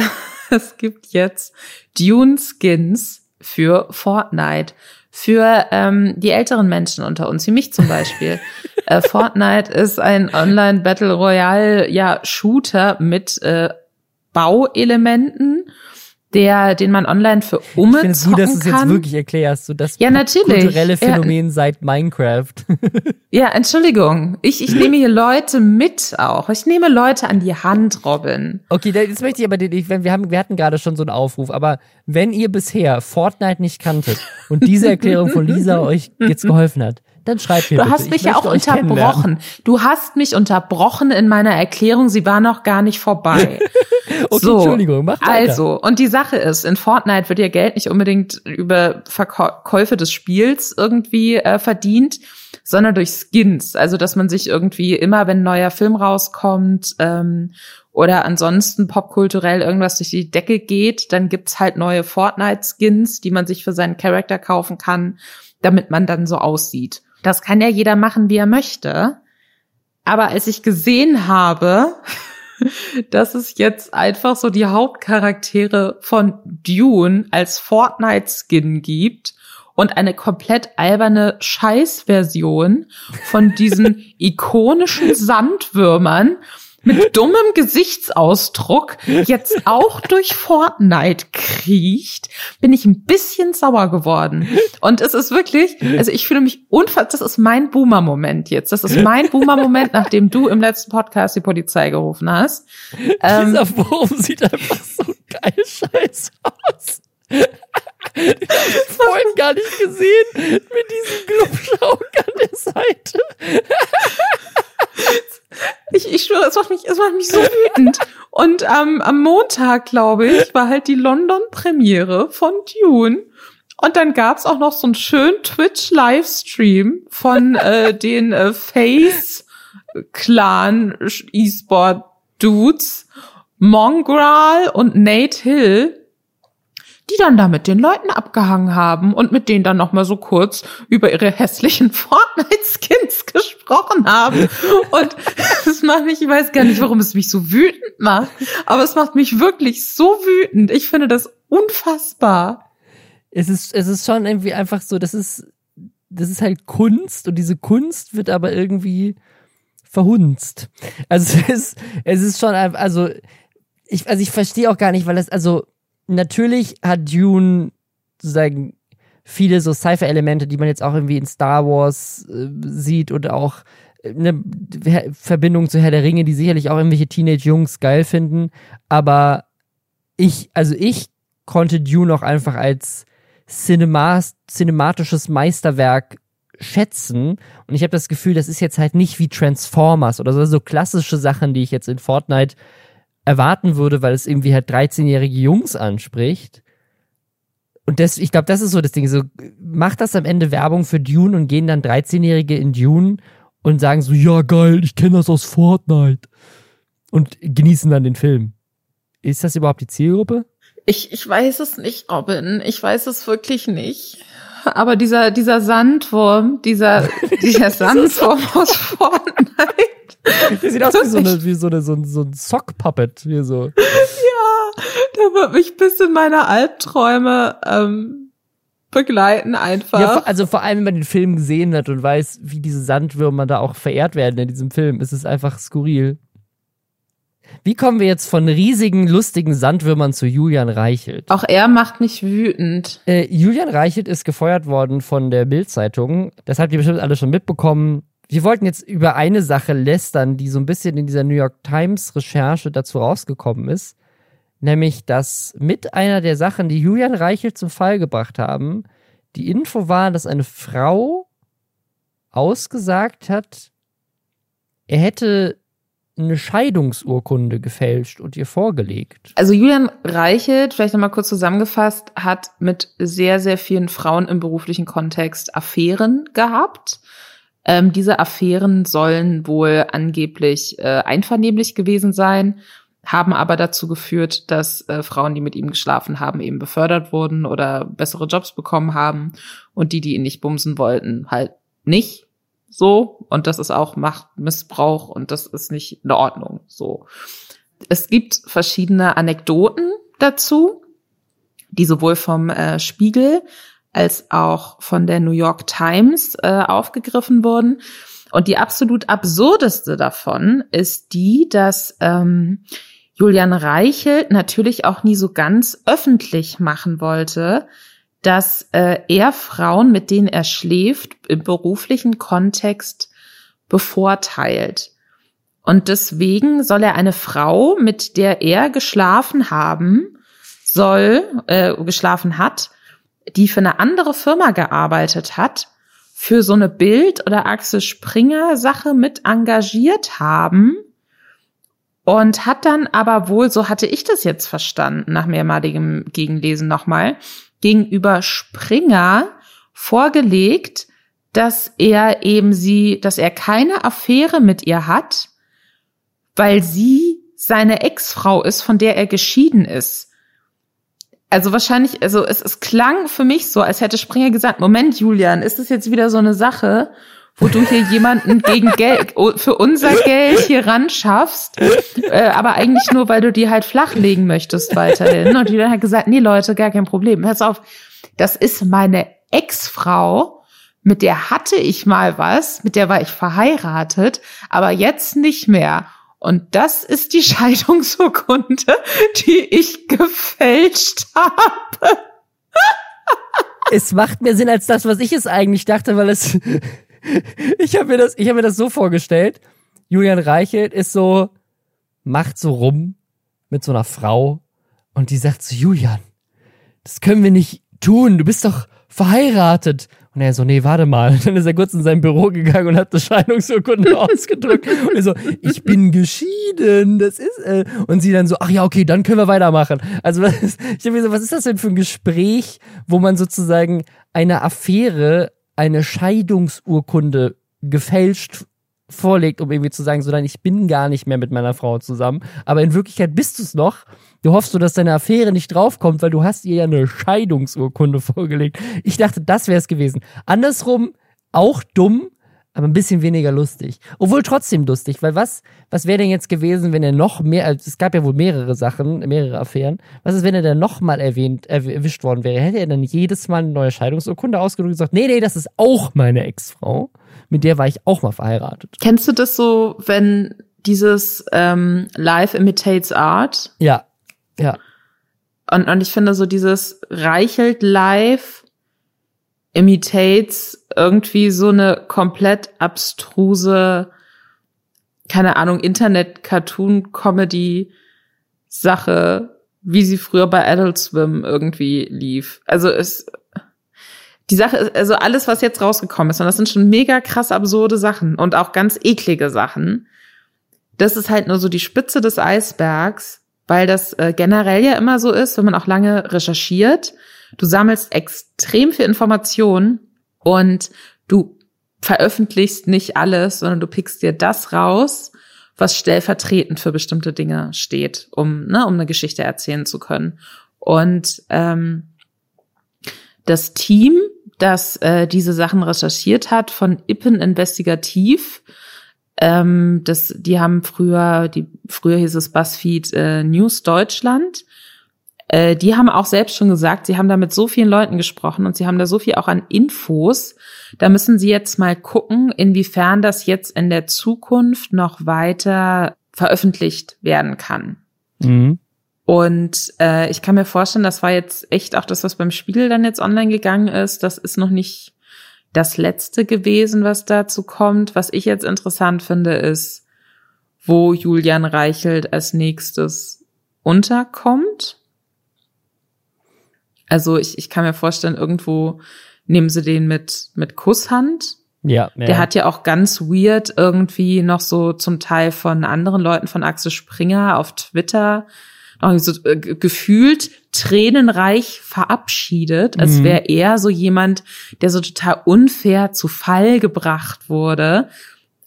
Speaker 1: es gibt jetzt Dune Skins für Fortnite. Für ähm, die älteren Menschen unter uns, wie mich zum Beispiel. äh, Fortnite ist ein Online Battle Royale ja Shooter mit äh, Bauelementen der, den man online für Umme Ich finde es gut, dass du es jetzt
Speaker 2: wirklich erklärst, so das
Speaker 1: ja, natürlich.
Speaker 2: kulturelle Phänomen ja. seit Minecraft.
Speaker 1: ja, Entschuldigung. Ich, ich nehme hier Leute mit auch. Ich nehme Leute an die Hand, Robin.
Speaker 2: Okay, jetzt möchte ich aber, wir haben, wir hatten gerade schon so einen Aufruf, aber wenn ihr bisher Fortnite nicht kanntet und diese Erklärung von Lisa euch jetzt geholfen hat, Dann schreib mir
Speaker 1: Du
Speaker 2: bitte.
Speaker 1: hast
Speaker 2: Ich
Speaker 1: mich ja auch unterbrochen. Du hast mich unterbrochen in meiner Erklärung. Sie war noch gar nicht vorbei.
Speaker 2: Okay, Entschuldigung, mach weiter.
Speaker 1: Also, und die Sache ist, in Fortnite wird ja Geld nicht unbedingt über Verkäufe des Spiels irgendwie äh, verdient, sondern durch Skins. Also, dass man sich irgendwie immer, wenn ein neuer Film rauskommt ähm, oder ansonsten popkulturell irgendwas durch die Decke geht, dann gibt's halt neue Fortnite-Skins, die man sich für seinen Charakter kaufen kann, damit man dann so aussieht. Das kann ja jeder machen, wie er möchte. Aber als ich gesehen habe, dass es jetzt einfach so die Hauptcharaktere von Dune als Fortnite-Skin gibt und eine komplett alberne Scheißversion von diesen ikonischen Sandwürmern mit dummem Gesichtsausdruck jetzt auch durch Fortnite kriecht, bin ich ein bisschen sauer geworden. Und es ist wirklich, also ich fühle mich unfassbar, das ist mein Boomer-Moment jetzt. Das ist mein Boomer-Moment, nachdem du im letzten Podcast die Polizei gerufen hast. Ähm,
Speaker 2: Dieser Wurm sieht einfach so geil scheiße aus. Vorhin gar nicht gesehen mit diesem Glubschauk an der Seite.
Speaker 1: Ich, ich schwöre, es macht mich, es macht mich so wütend. Und ähm, am Montag, glaube ich, war halt die London-Premiere von Dune. Und dann gab's auch noch so einen schönen Twitch-Livestream von äh, den äh, Face-Clan E-Sport-Dudes, Mongral und Nate Hill, die dann da mit den Leuten abgehangen haben und mit denen dann noch mal so kurz über ihre hässlichen Fortnite-Skins gesprochen haben. Und das macht mich, ich weiß gar nicht, warum es mich so wütend macht, aber es macht mich wirklich so wütend. Ich finde das unfassbar.
Speaker 2: Es ist, es ist schon irgendwie einfach so, das ist, das ist halt Kunst und diese Kunst wird aber irgendwie verhunzt. Also es ist, es ist schon, einfach- also ich, also ich verstehe auch gar nicht, weil das, also natürlich hat Dune sozusagen viele so Cypher-Elemente, die man jetzt auch irgendwie in Star Wars äh, sieht und auch eine Verbindung zu Herr der Ringe, die sicherlich auch irgendwelche Teenage-Jungs geil finden. Aber ich, also ich konnte Dune auch einfach als Cinema, cinematisches Meisterwerk schätzen. Und ich habe das Gefühl, das ist jetzt halt nicht wie Transformers oder so, so klassische Sachen, die ich jetzt in Fortnite erwarten würde, weil es irgendwie halt 13-jährige Jungs anspricht. Und das, ich glaube, das ist so das Ding. So, macht das am Ende Werbung für Dune und gehen dann 13-Jährige in Dune und sagen so, ja geil, ich kenne das aus Fortnite. Und genießen dann den Film. Ist das überhaupt die Zielgruppe?
Speaker 1: Ich, ich weiß es nicht, Robin. Ich weiß es wirklich nicht. Aber dieser, dieser Sandwurm, dieser, dieser Sandwurm aus Fortnite.
Speaker 2: Der sieht aus wie so, eine, wie so, eine, so ein, so ein Sock-Puppet. Hier so.
Speaker 1: Ja, der wird mich bis in meine Albträume ähm, begleiten einfach.
Speaker 2: Ja, also vor allem, wenn man den Film gesehen hat und weiß, wie diese Sandwürmer da auch verehrt werden in diesem Film, ist es einfach skurril. Wie kommen wir jetzt von riesigen, lustigen Sandwürmern zu Julian Reichelt?
Speaker 1: Auch er macht mich wütend.
Speaker 2: Äh, Julian Reichelt ist gefeuert worden von der Bild-Zeitung. Das habt ihr bestimmt alle schon mitbekommen. Wir wollten jetzt über eine Sache lästern, die so ein bisschen in dieser New York Times Recherche dazu rausgekommen ist. Nämlich, dass mit einer der Sachen, die Julian Reichelt zum Fall gebracht haben, die Info war, dass eine Frau ausgesagt hat, er hätte eine Scheidungsurkunde gefälscht und ihr vorgelegt.
Speaker 1: Also Julian Reichelt, vielleicht nochmal kurz zusammengefasst, hat mit sehr, sehr vielen Frauen im beruflichen Kontext Affären gehabt. Ähm, diese Affären sollen wohl angeblich äh, einvernehmlich gewesen sein, haben aber dazu geführt, dass äh, Frauen, die mit ihm geschlafen haben, eben befördert wurden oder bessere Jobs bekommen haben und die, die ihn nicht bumsen wollten, halt nicht so. Und das ist auch Machtmissbrauch und das ist nicht in Ordnung so. Es gibt verschiedene Anekdoten dazu, die sowohl vom äh, Spiegel als auch von der New York Times äh, aufgegriffen wurden. Und die absolut absurdeste davon ist die, dass ähm, Julian Reichelt natürlich auch nie so ganz öffentlich machen wollte, dass äh, er Frauen, mit denen er schläft, im beruflichen Kontext bevorteilt. Und deswegen soll er eine Frau, mit der er geschlafen haben soll, äh, geschlafen hat, die für eine andere Firma gearbeitet hat, für so eine Bild- oder Axel Springer-Sache mit engagiert haben und hat dann aber wohl, so hatte ich das jetzt verstanden, nach mehrmaligem Gegenlesen nochmal, gegenüber Springer vorgelegt, dass er eben sie, dass er keine Affäre mit ihr hat, weil sie seine Ex-Frau ist, von der er geschieden ist. Also wahrscheinlich, also es, es klang für mich so, als hätte Springer gesagt, Moment, Julian, ist das jetzt wieder so eine Sache, wo du hier jemanden gegen Geld, für unser Geld hier ran schaffst, äh, aber eigentlich nur, weil du die halt flachlegen möchtest weiterhin. Und Julian hat gesagt, nee Leute, gar kein Problem. Pass auf, das ist meine Ex-Frau, mit der hatte ich mal was, mit der war ich verheiratet, aber jetzt nicht mehr. Und das ist die Scheidungsurkunde, die ich gefälscht habe.
Speaker 2: es macht mehr Sinn als das, was ich es eigentlich dachte, weil es ich habe mir das, ich habe mir das so vorgestellt. Julian Reichelt ist so, macht so rum mit so einer Frau und die sagt so, Julian, das können wir nicht tun, du bist doch verheiratet. Und er so, nee, warte mal. Und dann ist er kurz in sein Büro gegangen und hat das Scheidungsurkunde ausgedrückt. Und er so, ich bin geschieden, das ist, äh. und sie dann so, ach ja, okay, dann können wir weitermachen. Also, was ist, ich habe mir so, was ist das denn für ein Gespräch, wo man sozusagen eine Affäre eine Scheidungsurkunde gefälscht vorlegt, um irgendwie zu sagen, so nein, ich bin gar nicht mehr mit meiner Frau zusammen. Aber in Wirklichkeit bist du es noch. Du hoffst so, dass deine Affäre nicht draufkommt, weil du hast ihr ja eine Scheidungsurkunde vorgelegt. Ich dachte, das wäre es gewesen. Andersrum auch dumm, aber ein bisschen weniger lustig. Obwohl trotzdem lustig, weil was, was wäre denn jetzt gewesen, wenn er noch mehr, also es gab ja wohl mehrere Sachen, mehrere Affären, was ist, wenn er dann nochmal erwähnt, erwischt worden wäre? Hätte er dann jedes Mal eine neue Scheidungsurkunde ausgedrückt und gesagt, nee, nee, das ist auch meine Ex-Frau. Mit der war ich auch mal verheiratet.
Speaker 1: Kennst du das so, wenn dieses ähm, Live imitates Art?
Speaker 2: Ja, ja.
Speaker 1: Und, und ich finde so dieses Reichelt live imitates irgendwie so eine komplett abstruse, keine Ahnung, Internet-Cartoon-Comedy-Sache, wie sie früher bei Adult Swim irgendwie lief. Also es, die Sache ist, also alles, was jetzt rausgekommen ist, und das sind schon mega krass absurde Sachen und auch ganz eklige Sachen. Das ist halt nur so die Spitze des Eisbergs, weil das äh, generell ja immer so ist, wenn man auch lange recherchiert. Du sammelst extrem viel Information und du veröffentlichst nicht alles, sondern du pickst dir das raus, was stellvertretend für bestimmte Dinge steht, um, ne, um eine Geschichte erzählen zu können. Und ähm, das Team, das äh, diese Sachen recherchiert hat von Ippen Investigativ, ähm, das, die haben früher, die früher hieß es Buzzfeed äh, News Deutschland äh, die haben auch selbst schon gesagt, sie haben da mit so vielen Leuten gesprochen und sie haben da so viel auch an Infos. Da müssen sie jetzt mal gucken, inwiefern das jetzt in der Zukunft noch weiter veröffentlicht werden kann. Mhm. Und äh, ich kann mir vorstellen, das war jetzt echt auch das, was beim Spiegel dann jetzt online gegangen ist. Das ist noch nicht das letzte gewesen, was dazu kommt. Was ich jetzt interessant finde, ist, wo Julian Reichelt als nächstes unterkommt. Also ich, ich kann mir vorstellen, irgendwo nehmen sie den mit, mit Kusshand.
Speaker 2: Ja, ja.
Speaker 1: Der hat ja auch ganz weird irgendwie noch so zum Teil von anderen Leuten von Axel Springer auf Twitter noch so äh, gefühlt tränenreich verabschiedet, als mhm. wäre er so jemand, der so total unfair zu Fall gebracht wurde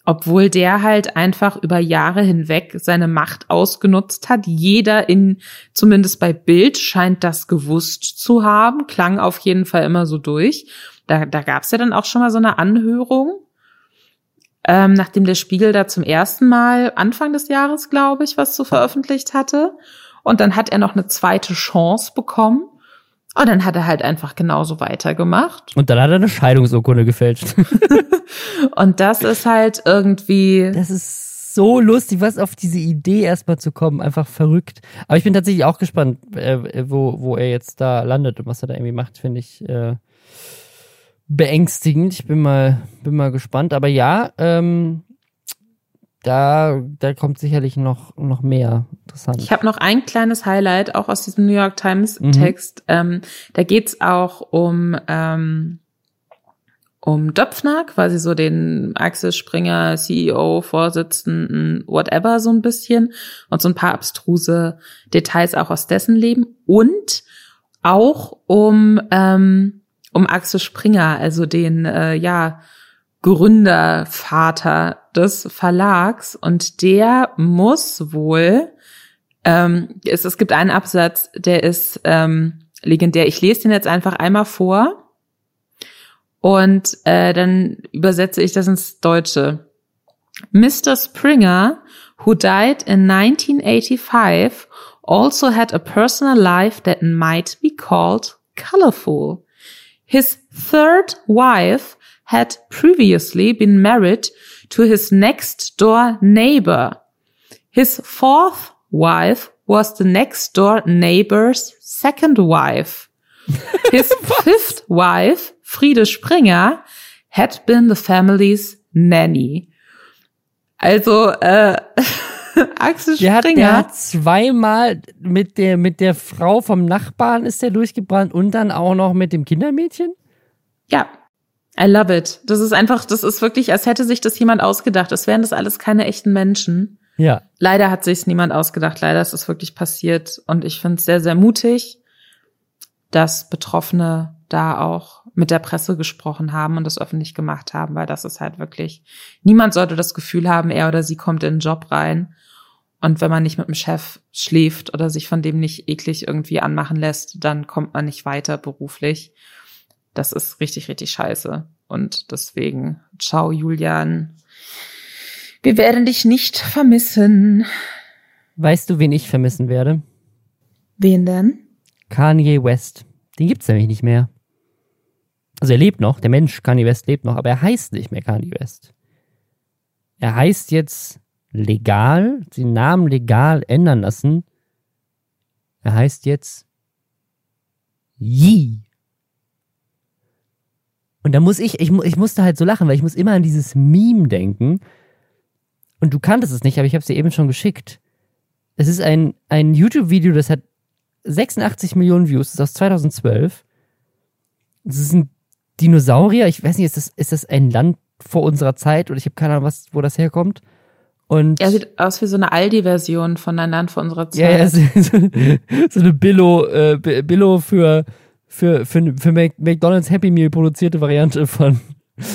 Speaker 1: obwohl der halt einfach über Jahre hinweg seine Macht ausgenutzt hat. Jeder in, zumindest bei Bild, scheint das gewusst zu haben, klang auf jeden Fall immer so durch. Da, da gab es ja dann auch schon mal so eine Anhörung, ähm, nachdem der Spiegel da zum ersten Mal Anfang des Jahres, glaube ich, was so veröffentlicht hatte. Und dann hat er noch eine zweite Chance bekommen. Und dann hat er halt einfach genauso weitergemacht.
Speaker 2: Und dann hat er eine Scheidungsurkunde gefälscht.
Speaker 1: und das ist halt irgendwie.
Speaker 2: Das ist so lustig, was auf diese Idee erstmal zu kommen. Einfach verrückt. Aber ich bin tatsächlich auch gespannt, äh, wo, wo er jetzt da landet und was er da irgendwie macht, finde ich äh, beängstigend. Ich bin mal, bin mal gespannt. Aber ja, ähm, da, da kommt sicherlich noch, noch mehr interessant.
Speaker 1: Ich habe noch ein kleines Highlight, auch aus diesem New York Times mhm. Text. Mhm. Ähm, da geht's auch um, ähm, um Döpfner, quasi so den Axel Springer, CEO, Vorsitzenden, whatever so ein bisschen und so ein paar abstruse Details auch aus dessen Leben und auch um ähm, um Axel Springer, also den äh, ja Gründervater des Verlags und der muss wohl ähm, es, es gibt einen Absatz, der ist ähm, legendär. Ich lese den jetzt einfach einmal vor und äh, dann übersetze ich das ins Deutsche. Mr. Springer, who died in 1985, also had a personal life that might be called colorful. His third wife had previously been married to his next door neighbor. His fourth wife was the next door neighbor's second wife. His fifth wife Friede Springer had been the family's nanny. Also äh, Axel Springer.
Speaker 2: Der hat, der hat zweimal mit der mit der Frau vom Nachbarn ist der durchgebrannt und dann auch noch mit dem Kindermädchen.
Speaker 1: Ja, I love it. Das ist einfach, das ist wirklich, als hätte sich das jemand ausgedacht. Das wären das alles keine echten Menschen.
Speaker 2: Ja.
Speaker 1: Leider hat sich's niemand ausgedacht. Leider ist es wirklich passiert. Und ich finde es sehr, sehr mutig, dass Betroffene da auch mit der Presse gesprochen haben und das öffentlich gemacht haben, weil das ist halt wirklich, niemand sollte das Gefühl haben, er oder sie kommt in den Job rein. Und wenn man nicht mit dem Chef schläft oder sich von dem nicht eklig irgendwie anmachen lässt, dann kommt man nicht weiter beruflich. Das ist richtig, richtig scheiße. Und deswegen, ciao, Julian. Wir werden dich nicht vermissen.
Speaker 2: Weißt du, wen ich vermissen werde?
Speaker 1: Wen denn?
Speaker 2: Kanye West. Den gibt's nämlich nicht mehr. Also er lebt noch, der Mensch Kanye West lebt noch, aber er heißt nicht mehr Kanye West. Er heißt jetzt legal, den Namen legal ändern lassen. Er heißt jetzt Yee. Und da muss ich, ich, ich musste halt so lachen, weil ich muss immer an dieses Meme denken. Und du kanntest es nicht, aber ich habe es dir eben schon geschickt. Es ist ein, ein YouTube-Video, das hat 86 Millionen Views, das ist aus 2012. Es ist ein Dinosaurier, ich weiß nicht, ist das, ist das ein Land vor unserer Zeit oder ich habe keine Ahnung, was, wo das herkommt. Und
Speaker 1: er sieht aus wie so eine Aldi-Version von ein Land vor unserer Zeit.
Speaker 2: Ja, ja so, so eine Billo, äh, Billo für, für, für, für McDonalds Happy Meal produzierte Variante von,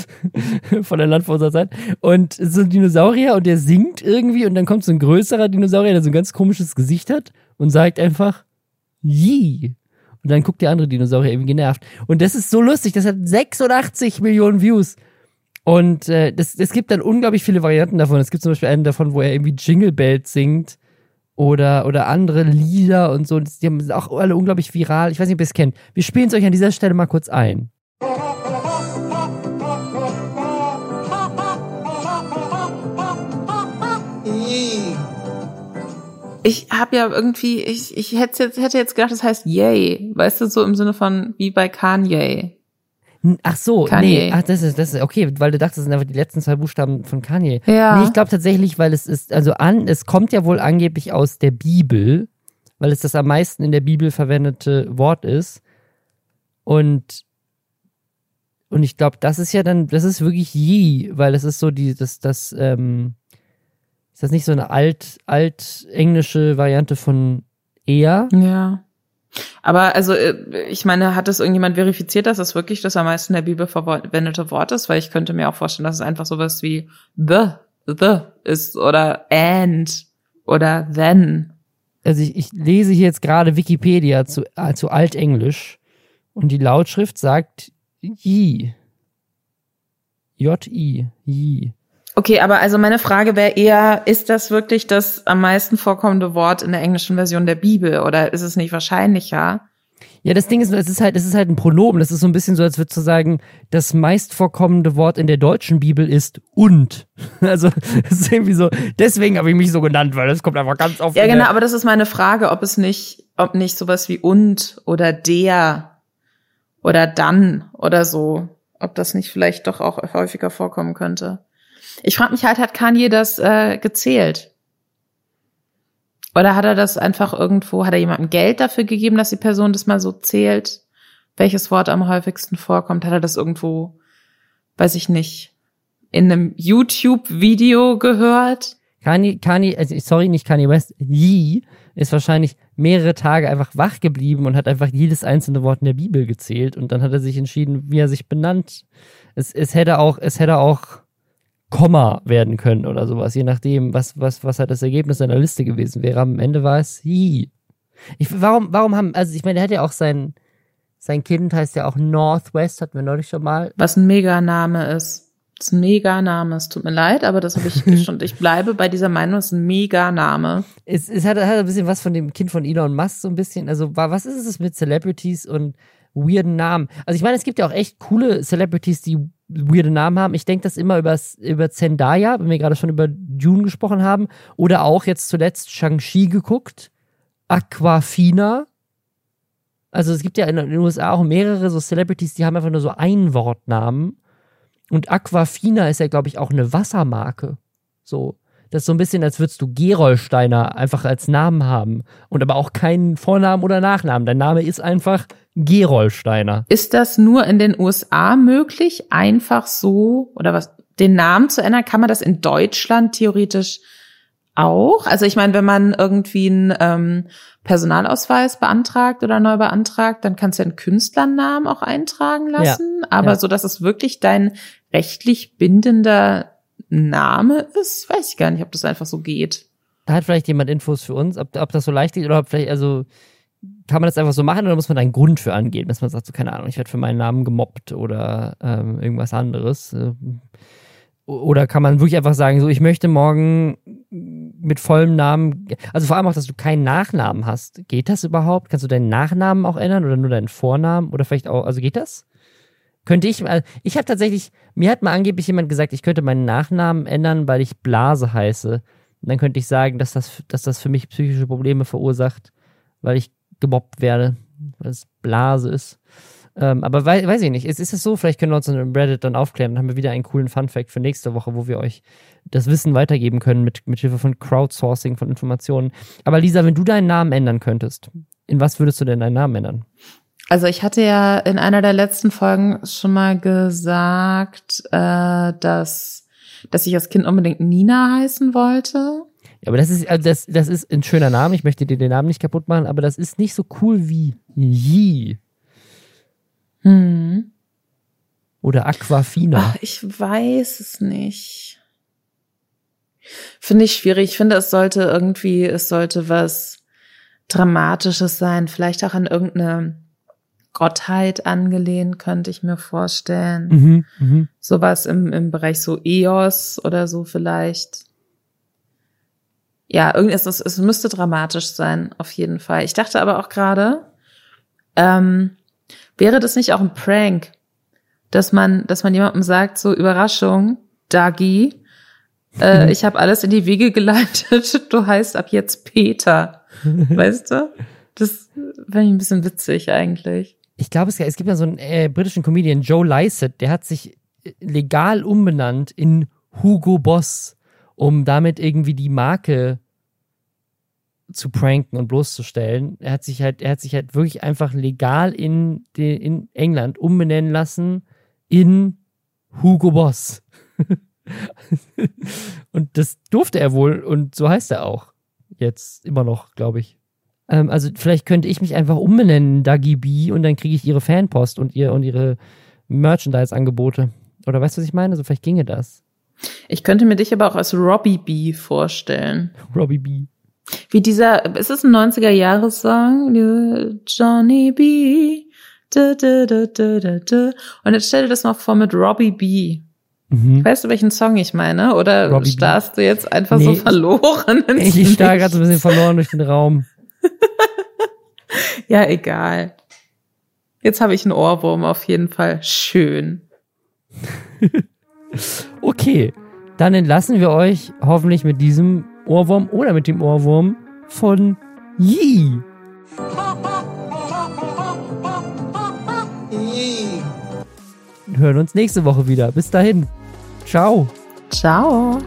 Speaker 2: von ein Land vor unserer Zeit. Und so ein Dinosaurier und der singt irgendwie und dann kommt so ein größerer Dinosaurier, der so ein ganz komisches Gesicht hat und sagt einfach, Yee. Und dann guckt der andere Dinosaurier irgendwie genervt. Und das ist so lustig, das hat 86 Millionen Views. Und äh, das, es gibt dann unglaublich viele Varianten davon. Es gibt zum Beispiel einen davon, wo er irgendwie Jingle Bells singt oder, oder andere Lieder und so. Die haben auch alle unglaublich viral. Ich weiß nicht, ob ihr es kennt. Wir spielen es euch an dieser Stelle mal kurz ein.
Speaker 1: Ich habe ja irgendwie, ich, ich hätte jetzt, hätte jetzt gedacht, das heißt Yay. Weißt du, so im Sinne von wie bei Kanye.
Speaker 2: Ach so, Kanye. nee, ach, das ist, das ist okay, weil du dachtest, das sind einfach die letzten zwei Buchstaben von Kanye.
Speaker 1: Ja.
Speaker 2: Nee, ich glaube tatsächlich, weil es ist, also an, es kommt ja wohl angeblich aus der Bibel, weil es das am meisten in der Bibel verwendete Wort ist. Und, und ich glaube, das ist ja dann, das ist wirklich Yi, weil es ist so die, das, das, ähm, ist das nicht so eine alt, alt englische Variante von eher?
Speaker 1: Ja. Aber also, äh, ich meine, hat das irgendjemand verifiziert, dass das wirklich das am meisten der Bibel verwendete Wort ist? Weil ich könnte mir auch vorstellen, dass es einfach sowas wie the, the ist oder and oder then.
Speaker 2: Also ich, ich lese hier jetzt gerade Wikipedia zu, äh, zu Altenglisch und die Lautschrift sagt Yi. J-I. Yi.
Speaker 1: Okay, aber also meine Frage wäre eher, ist das wirklich das am meisten vorkommende Wort in der englischen Version der Bibel oder ist es nicht wahrscheinlicher?
Speaker 2: Ja, das Ding ist, es ist halt, es ist halt ein Pronomen. Das ist so ein bisschen so, als würde zu sagen, das meist vorkommende Wort in der deutschen Bibel ist und. Also, es ist irgendwie so, deswegen habe ich mich so genannt, weil das kommt einfach ganz oft.
Speaker 1: Ja, genau, aber das ist meine Frage, ob es nicht, ob nicht sowas wie und oder der oder dann oder so, ob das nicht vielleicht doch auch häufiger vorkommen könnte. Ich frage mich halt, hat Kanye das äh, gezählt? Oder hat er das einfach irgendwo, hat er jemandem Geld dafür gegeben, dass die Person das mal so zählt, welches Wort am häufigsten vorkommt? Hat er das irgendwo weiß ich nicht, in einem YouTube-Video gehört.
Speaker 2: Kanye, Kanye, also sorry, nicht Kanye West, Yee ist wahrscheinlich mehrere Tage einfach wach geblieben und hat einfach jedes einzelne Wort in der Bibel gezählt und dann hat er sich entschieden, wie er sich benannt. Es, es hätte auch, es hätte auch Komma werden können oder sowas, je nachdem, was, was, was halt das Ergebnis seiner Liste gewesen wäre. Am Ende war es Yee. Ich, warum, warum haben, also ich meine, der hat ja auch sein, sein Kind heißt ja auch Northwest, hatten wir neulich schon mal.
Speaker 1: Was ein Meganame ist. Das ist ein Meganame. Es tut mir leid, aber das habe ich schon. Ich bleibe bei dieser Meinung, es ist ein Meganame.
Speaker 2: Es, es hat, hat ein bisschen was von dem Kind von Elon Musk, so ein bisschen. Also, was ist es mit Celebrities und weirden Namen? Also, ich meine, es gibt ja auch echt coole Celebrities, die weirde Namen haben. Ich denke das immer über, über Zendaya, wenn wir gerade schon über Dune gesprochen haben. Oder auch jetzt zuletzt Shang-Chi geguckt. Aquafina. Also es gibt ja in den USA auch mehrere so Celebrities, die haben einfach nur so Einwortnamen. Und Aquafina ist ja, glaube ich, auch eine Wassermarke. So. Das ist so ein bisschen, als würdest du Gerolsteiner einfach als Namen haben. Und aber auch keinen Vornamen oder Nachnamen. Dein Name ist einfach Gerolsteiner.
Speaker 1: Ist das nur in den USA möglich? Einfach so, oder was, den Namen zu ändern? Kann man das in Deutschland theoretisch auch? Also ich meine, wenn man irgendwie einen ähm, Personalausweis beantragt oder neu beantragt, dann kannst du einen Künstlernamen auch eintragen lassen. Ja, aber ja. so, dass es wirklich dein rechtlich bindender Name ist, weiß ich gar nicht, ob das einfach so geht.
Speaker 2: Da hat vielleicht jemand Infos für uns, ob, ob das so leicht geht oder ob vielleicht, also kann man das einfach so machen oder muss man da einen Grund für angeben, dass man sagt, so keine Ahnung, ich werde für meinen Namen gemobbt oder ähm, irgendwas anderes. Äh, oder kann man wirklich einfach sagen, so, ich möchte morgen mit vollem Namen, also vor allem auch, dass du keinen Nachnamen hast. Geht das überhaupt? Kannst du deinen Nachnamen auch ändern oder nur deinen Vornamen? Oder vielleicht auch, also geht das? Könnte ich, ich habe tatsächlich, mir hat mal angeblich jemand gesagt, ich könnte meinen Nachnamen ändern, weil ich Blase heiße. Und dann könnte ich sagen, dass das, dass das für mich psychische Probleme verursacht, weil ich gemobbt werde, weil es Blase ist. Ähm, aber wei weiß ich nicht. Ist, ist es so? Vielleicht können wir uns in Reddit dann aufklären. Dann haben wir wieder einen coolen Fun-Fact für nächste Woche, wo wir euch das Wissen weitergeben können mit, mit Hilfe von Crowdsourcing von Informationen. Aber Lisa, wenn du deinen Namen ändern könntest, in was würdest du denn deinen Namen ändern?
Speaker 1: Also ich hatte ja in einer der letzten Folgen schon mal gesagt, äh, dass, dass ich als Kind unbedingt Nina heißen wollte.
Speaker 2: Ja, aber das ist, also das, das ist ein schöner Name. Ich möchte dir den Namen nicht kaputt machen, aber das ist nicht so cool wie Yi.
Speaker 1: Hm.
Speaker 2: Oder Aquafina.
Speaker 1: Ach, ich weiß es nicht. Finde ich schwierig. Ich finde, es sollte irgendwie, es sollte was Dramatisches sein. Vielleicht auch an irgendeine Gottheit angelehnt, könnte ich mir vorstellen. Mhm, mh. Sowas im, im Bereich so Eos oder so vielleicht. Ja, irgendwie ist es, es müsste dramatisch sein, auf jeden Fall. Ich dachte aber auch gerade, ähm, Wäre das nicht auch ein Prank, dass man, dass man jemandem sagt, so Überraschung, Dagi, äh, ich habe alles in die Wege geleitet, du heißt ab jetzt Peter. weißt du? Das fände ich ein bisschen witzig eigentlich.
Speaker 2: Ich glaube, es, gibt ja so einen äh, britischen Comedian, Joe Lycett, der hat sich äh, legal umbenannt in Hugo Boss, um damit irgendwie die Marke zu pranken und bloßzustellen. Er hat sich halt, er hat sich halt wirklich einfach legal in, in England umbenennen lassen in Hugo Boss. und das durfte er wohl und so heißt er auch. Jetzt immer noch, glaube ich. Ähm, also vielleicht könnte ich mich einfach umbenennen, Dagi B, und dann kriege ich ihre Fanpost und ihr und ihre Merchandise-Angebote. Oder weißt du, was ich meine? So also vielleicht ginge das.
Speaker 1: Ich könnte mir dich aber auch als Robbie B vorstellen.
Speaker 2: Robbie B.
Speaker 1: Wie dieser, ist es ein 90er-Jahres-Song? Johnny B. Da, da, da, da, da, da. Und jetzt stell dir das mal vor mit Robbie B. Mhm. Weißt du, welchen Song ich meine? Oder Robbie starrst B. du jetzt einfach nee, so verloren?
Speaker 2: Ich, ich starr gerade so ein bisschen verloren durch den Raum.
Speaker 1: ja, egal. Jetzt habe ich einen Ohrwurm auf jeden Fall. Schön.
Speaker 2: okay, dann entlassen wir euch hoffentlich mit diesem Ohrwurm oder mit dem Ohrwurm von Yi. Wir hören uns nächste Woche wieder. Bis dahin. Ciao.
Speaker 1: Ciao.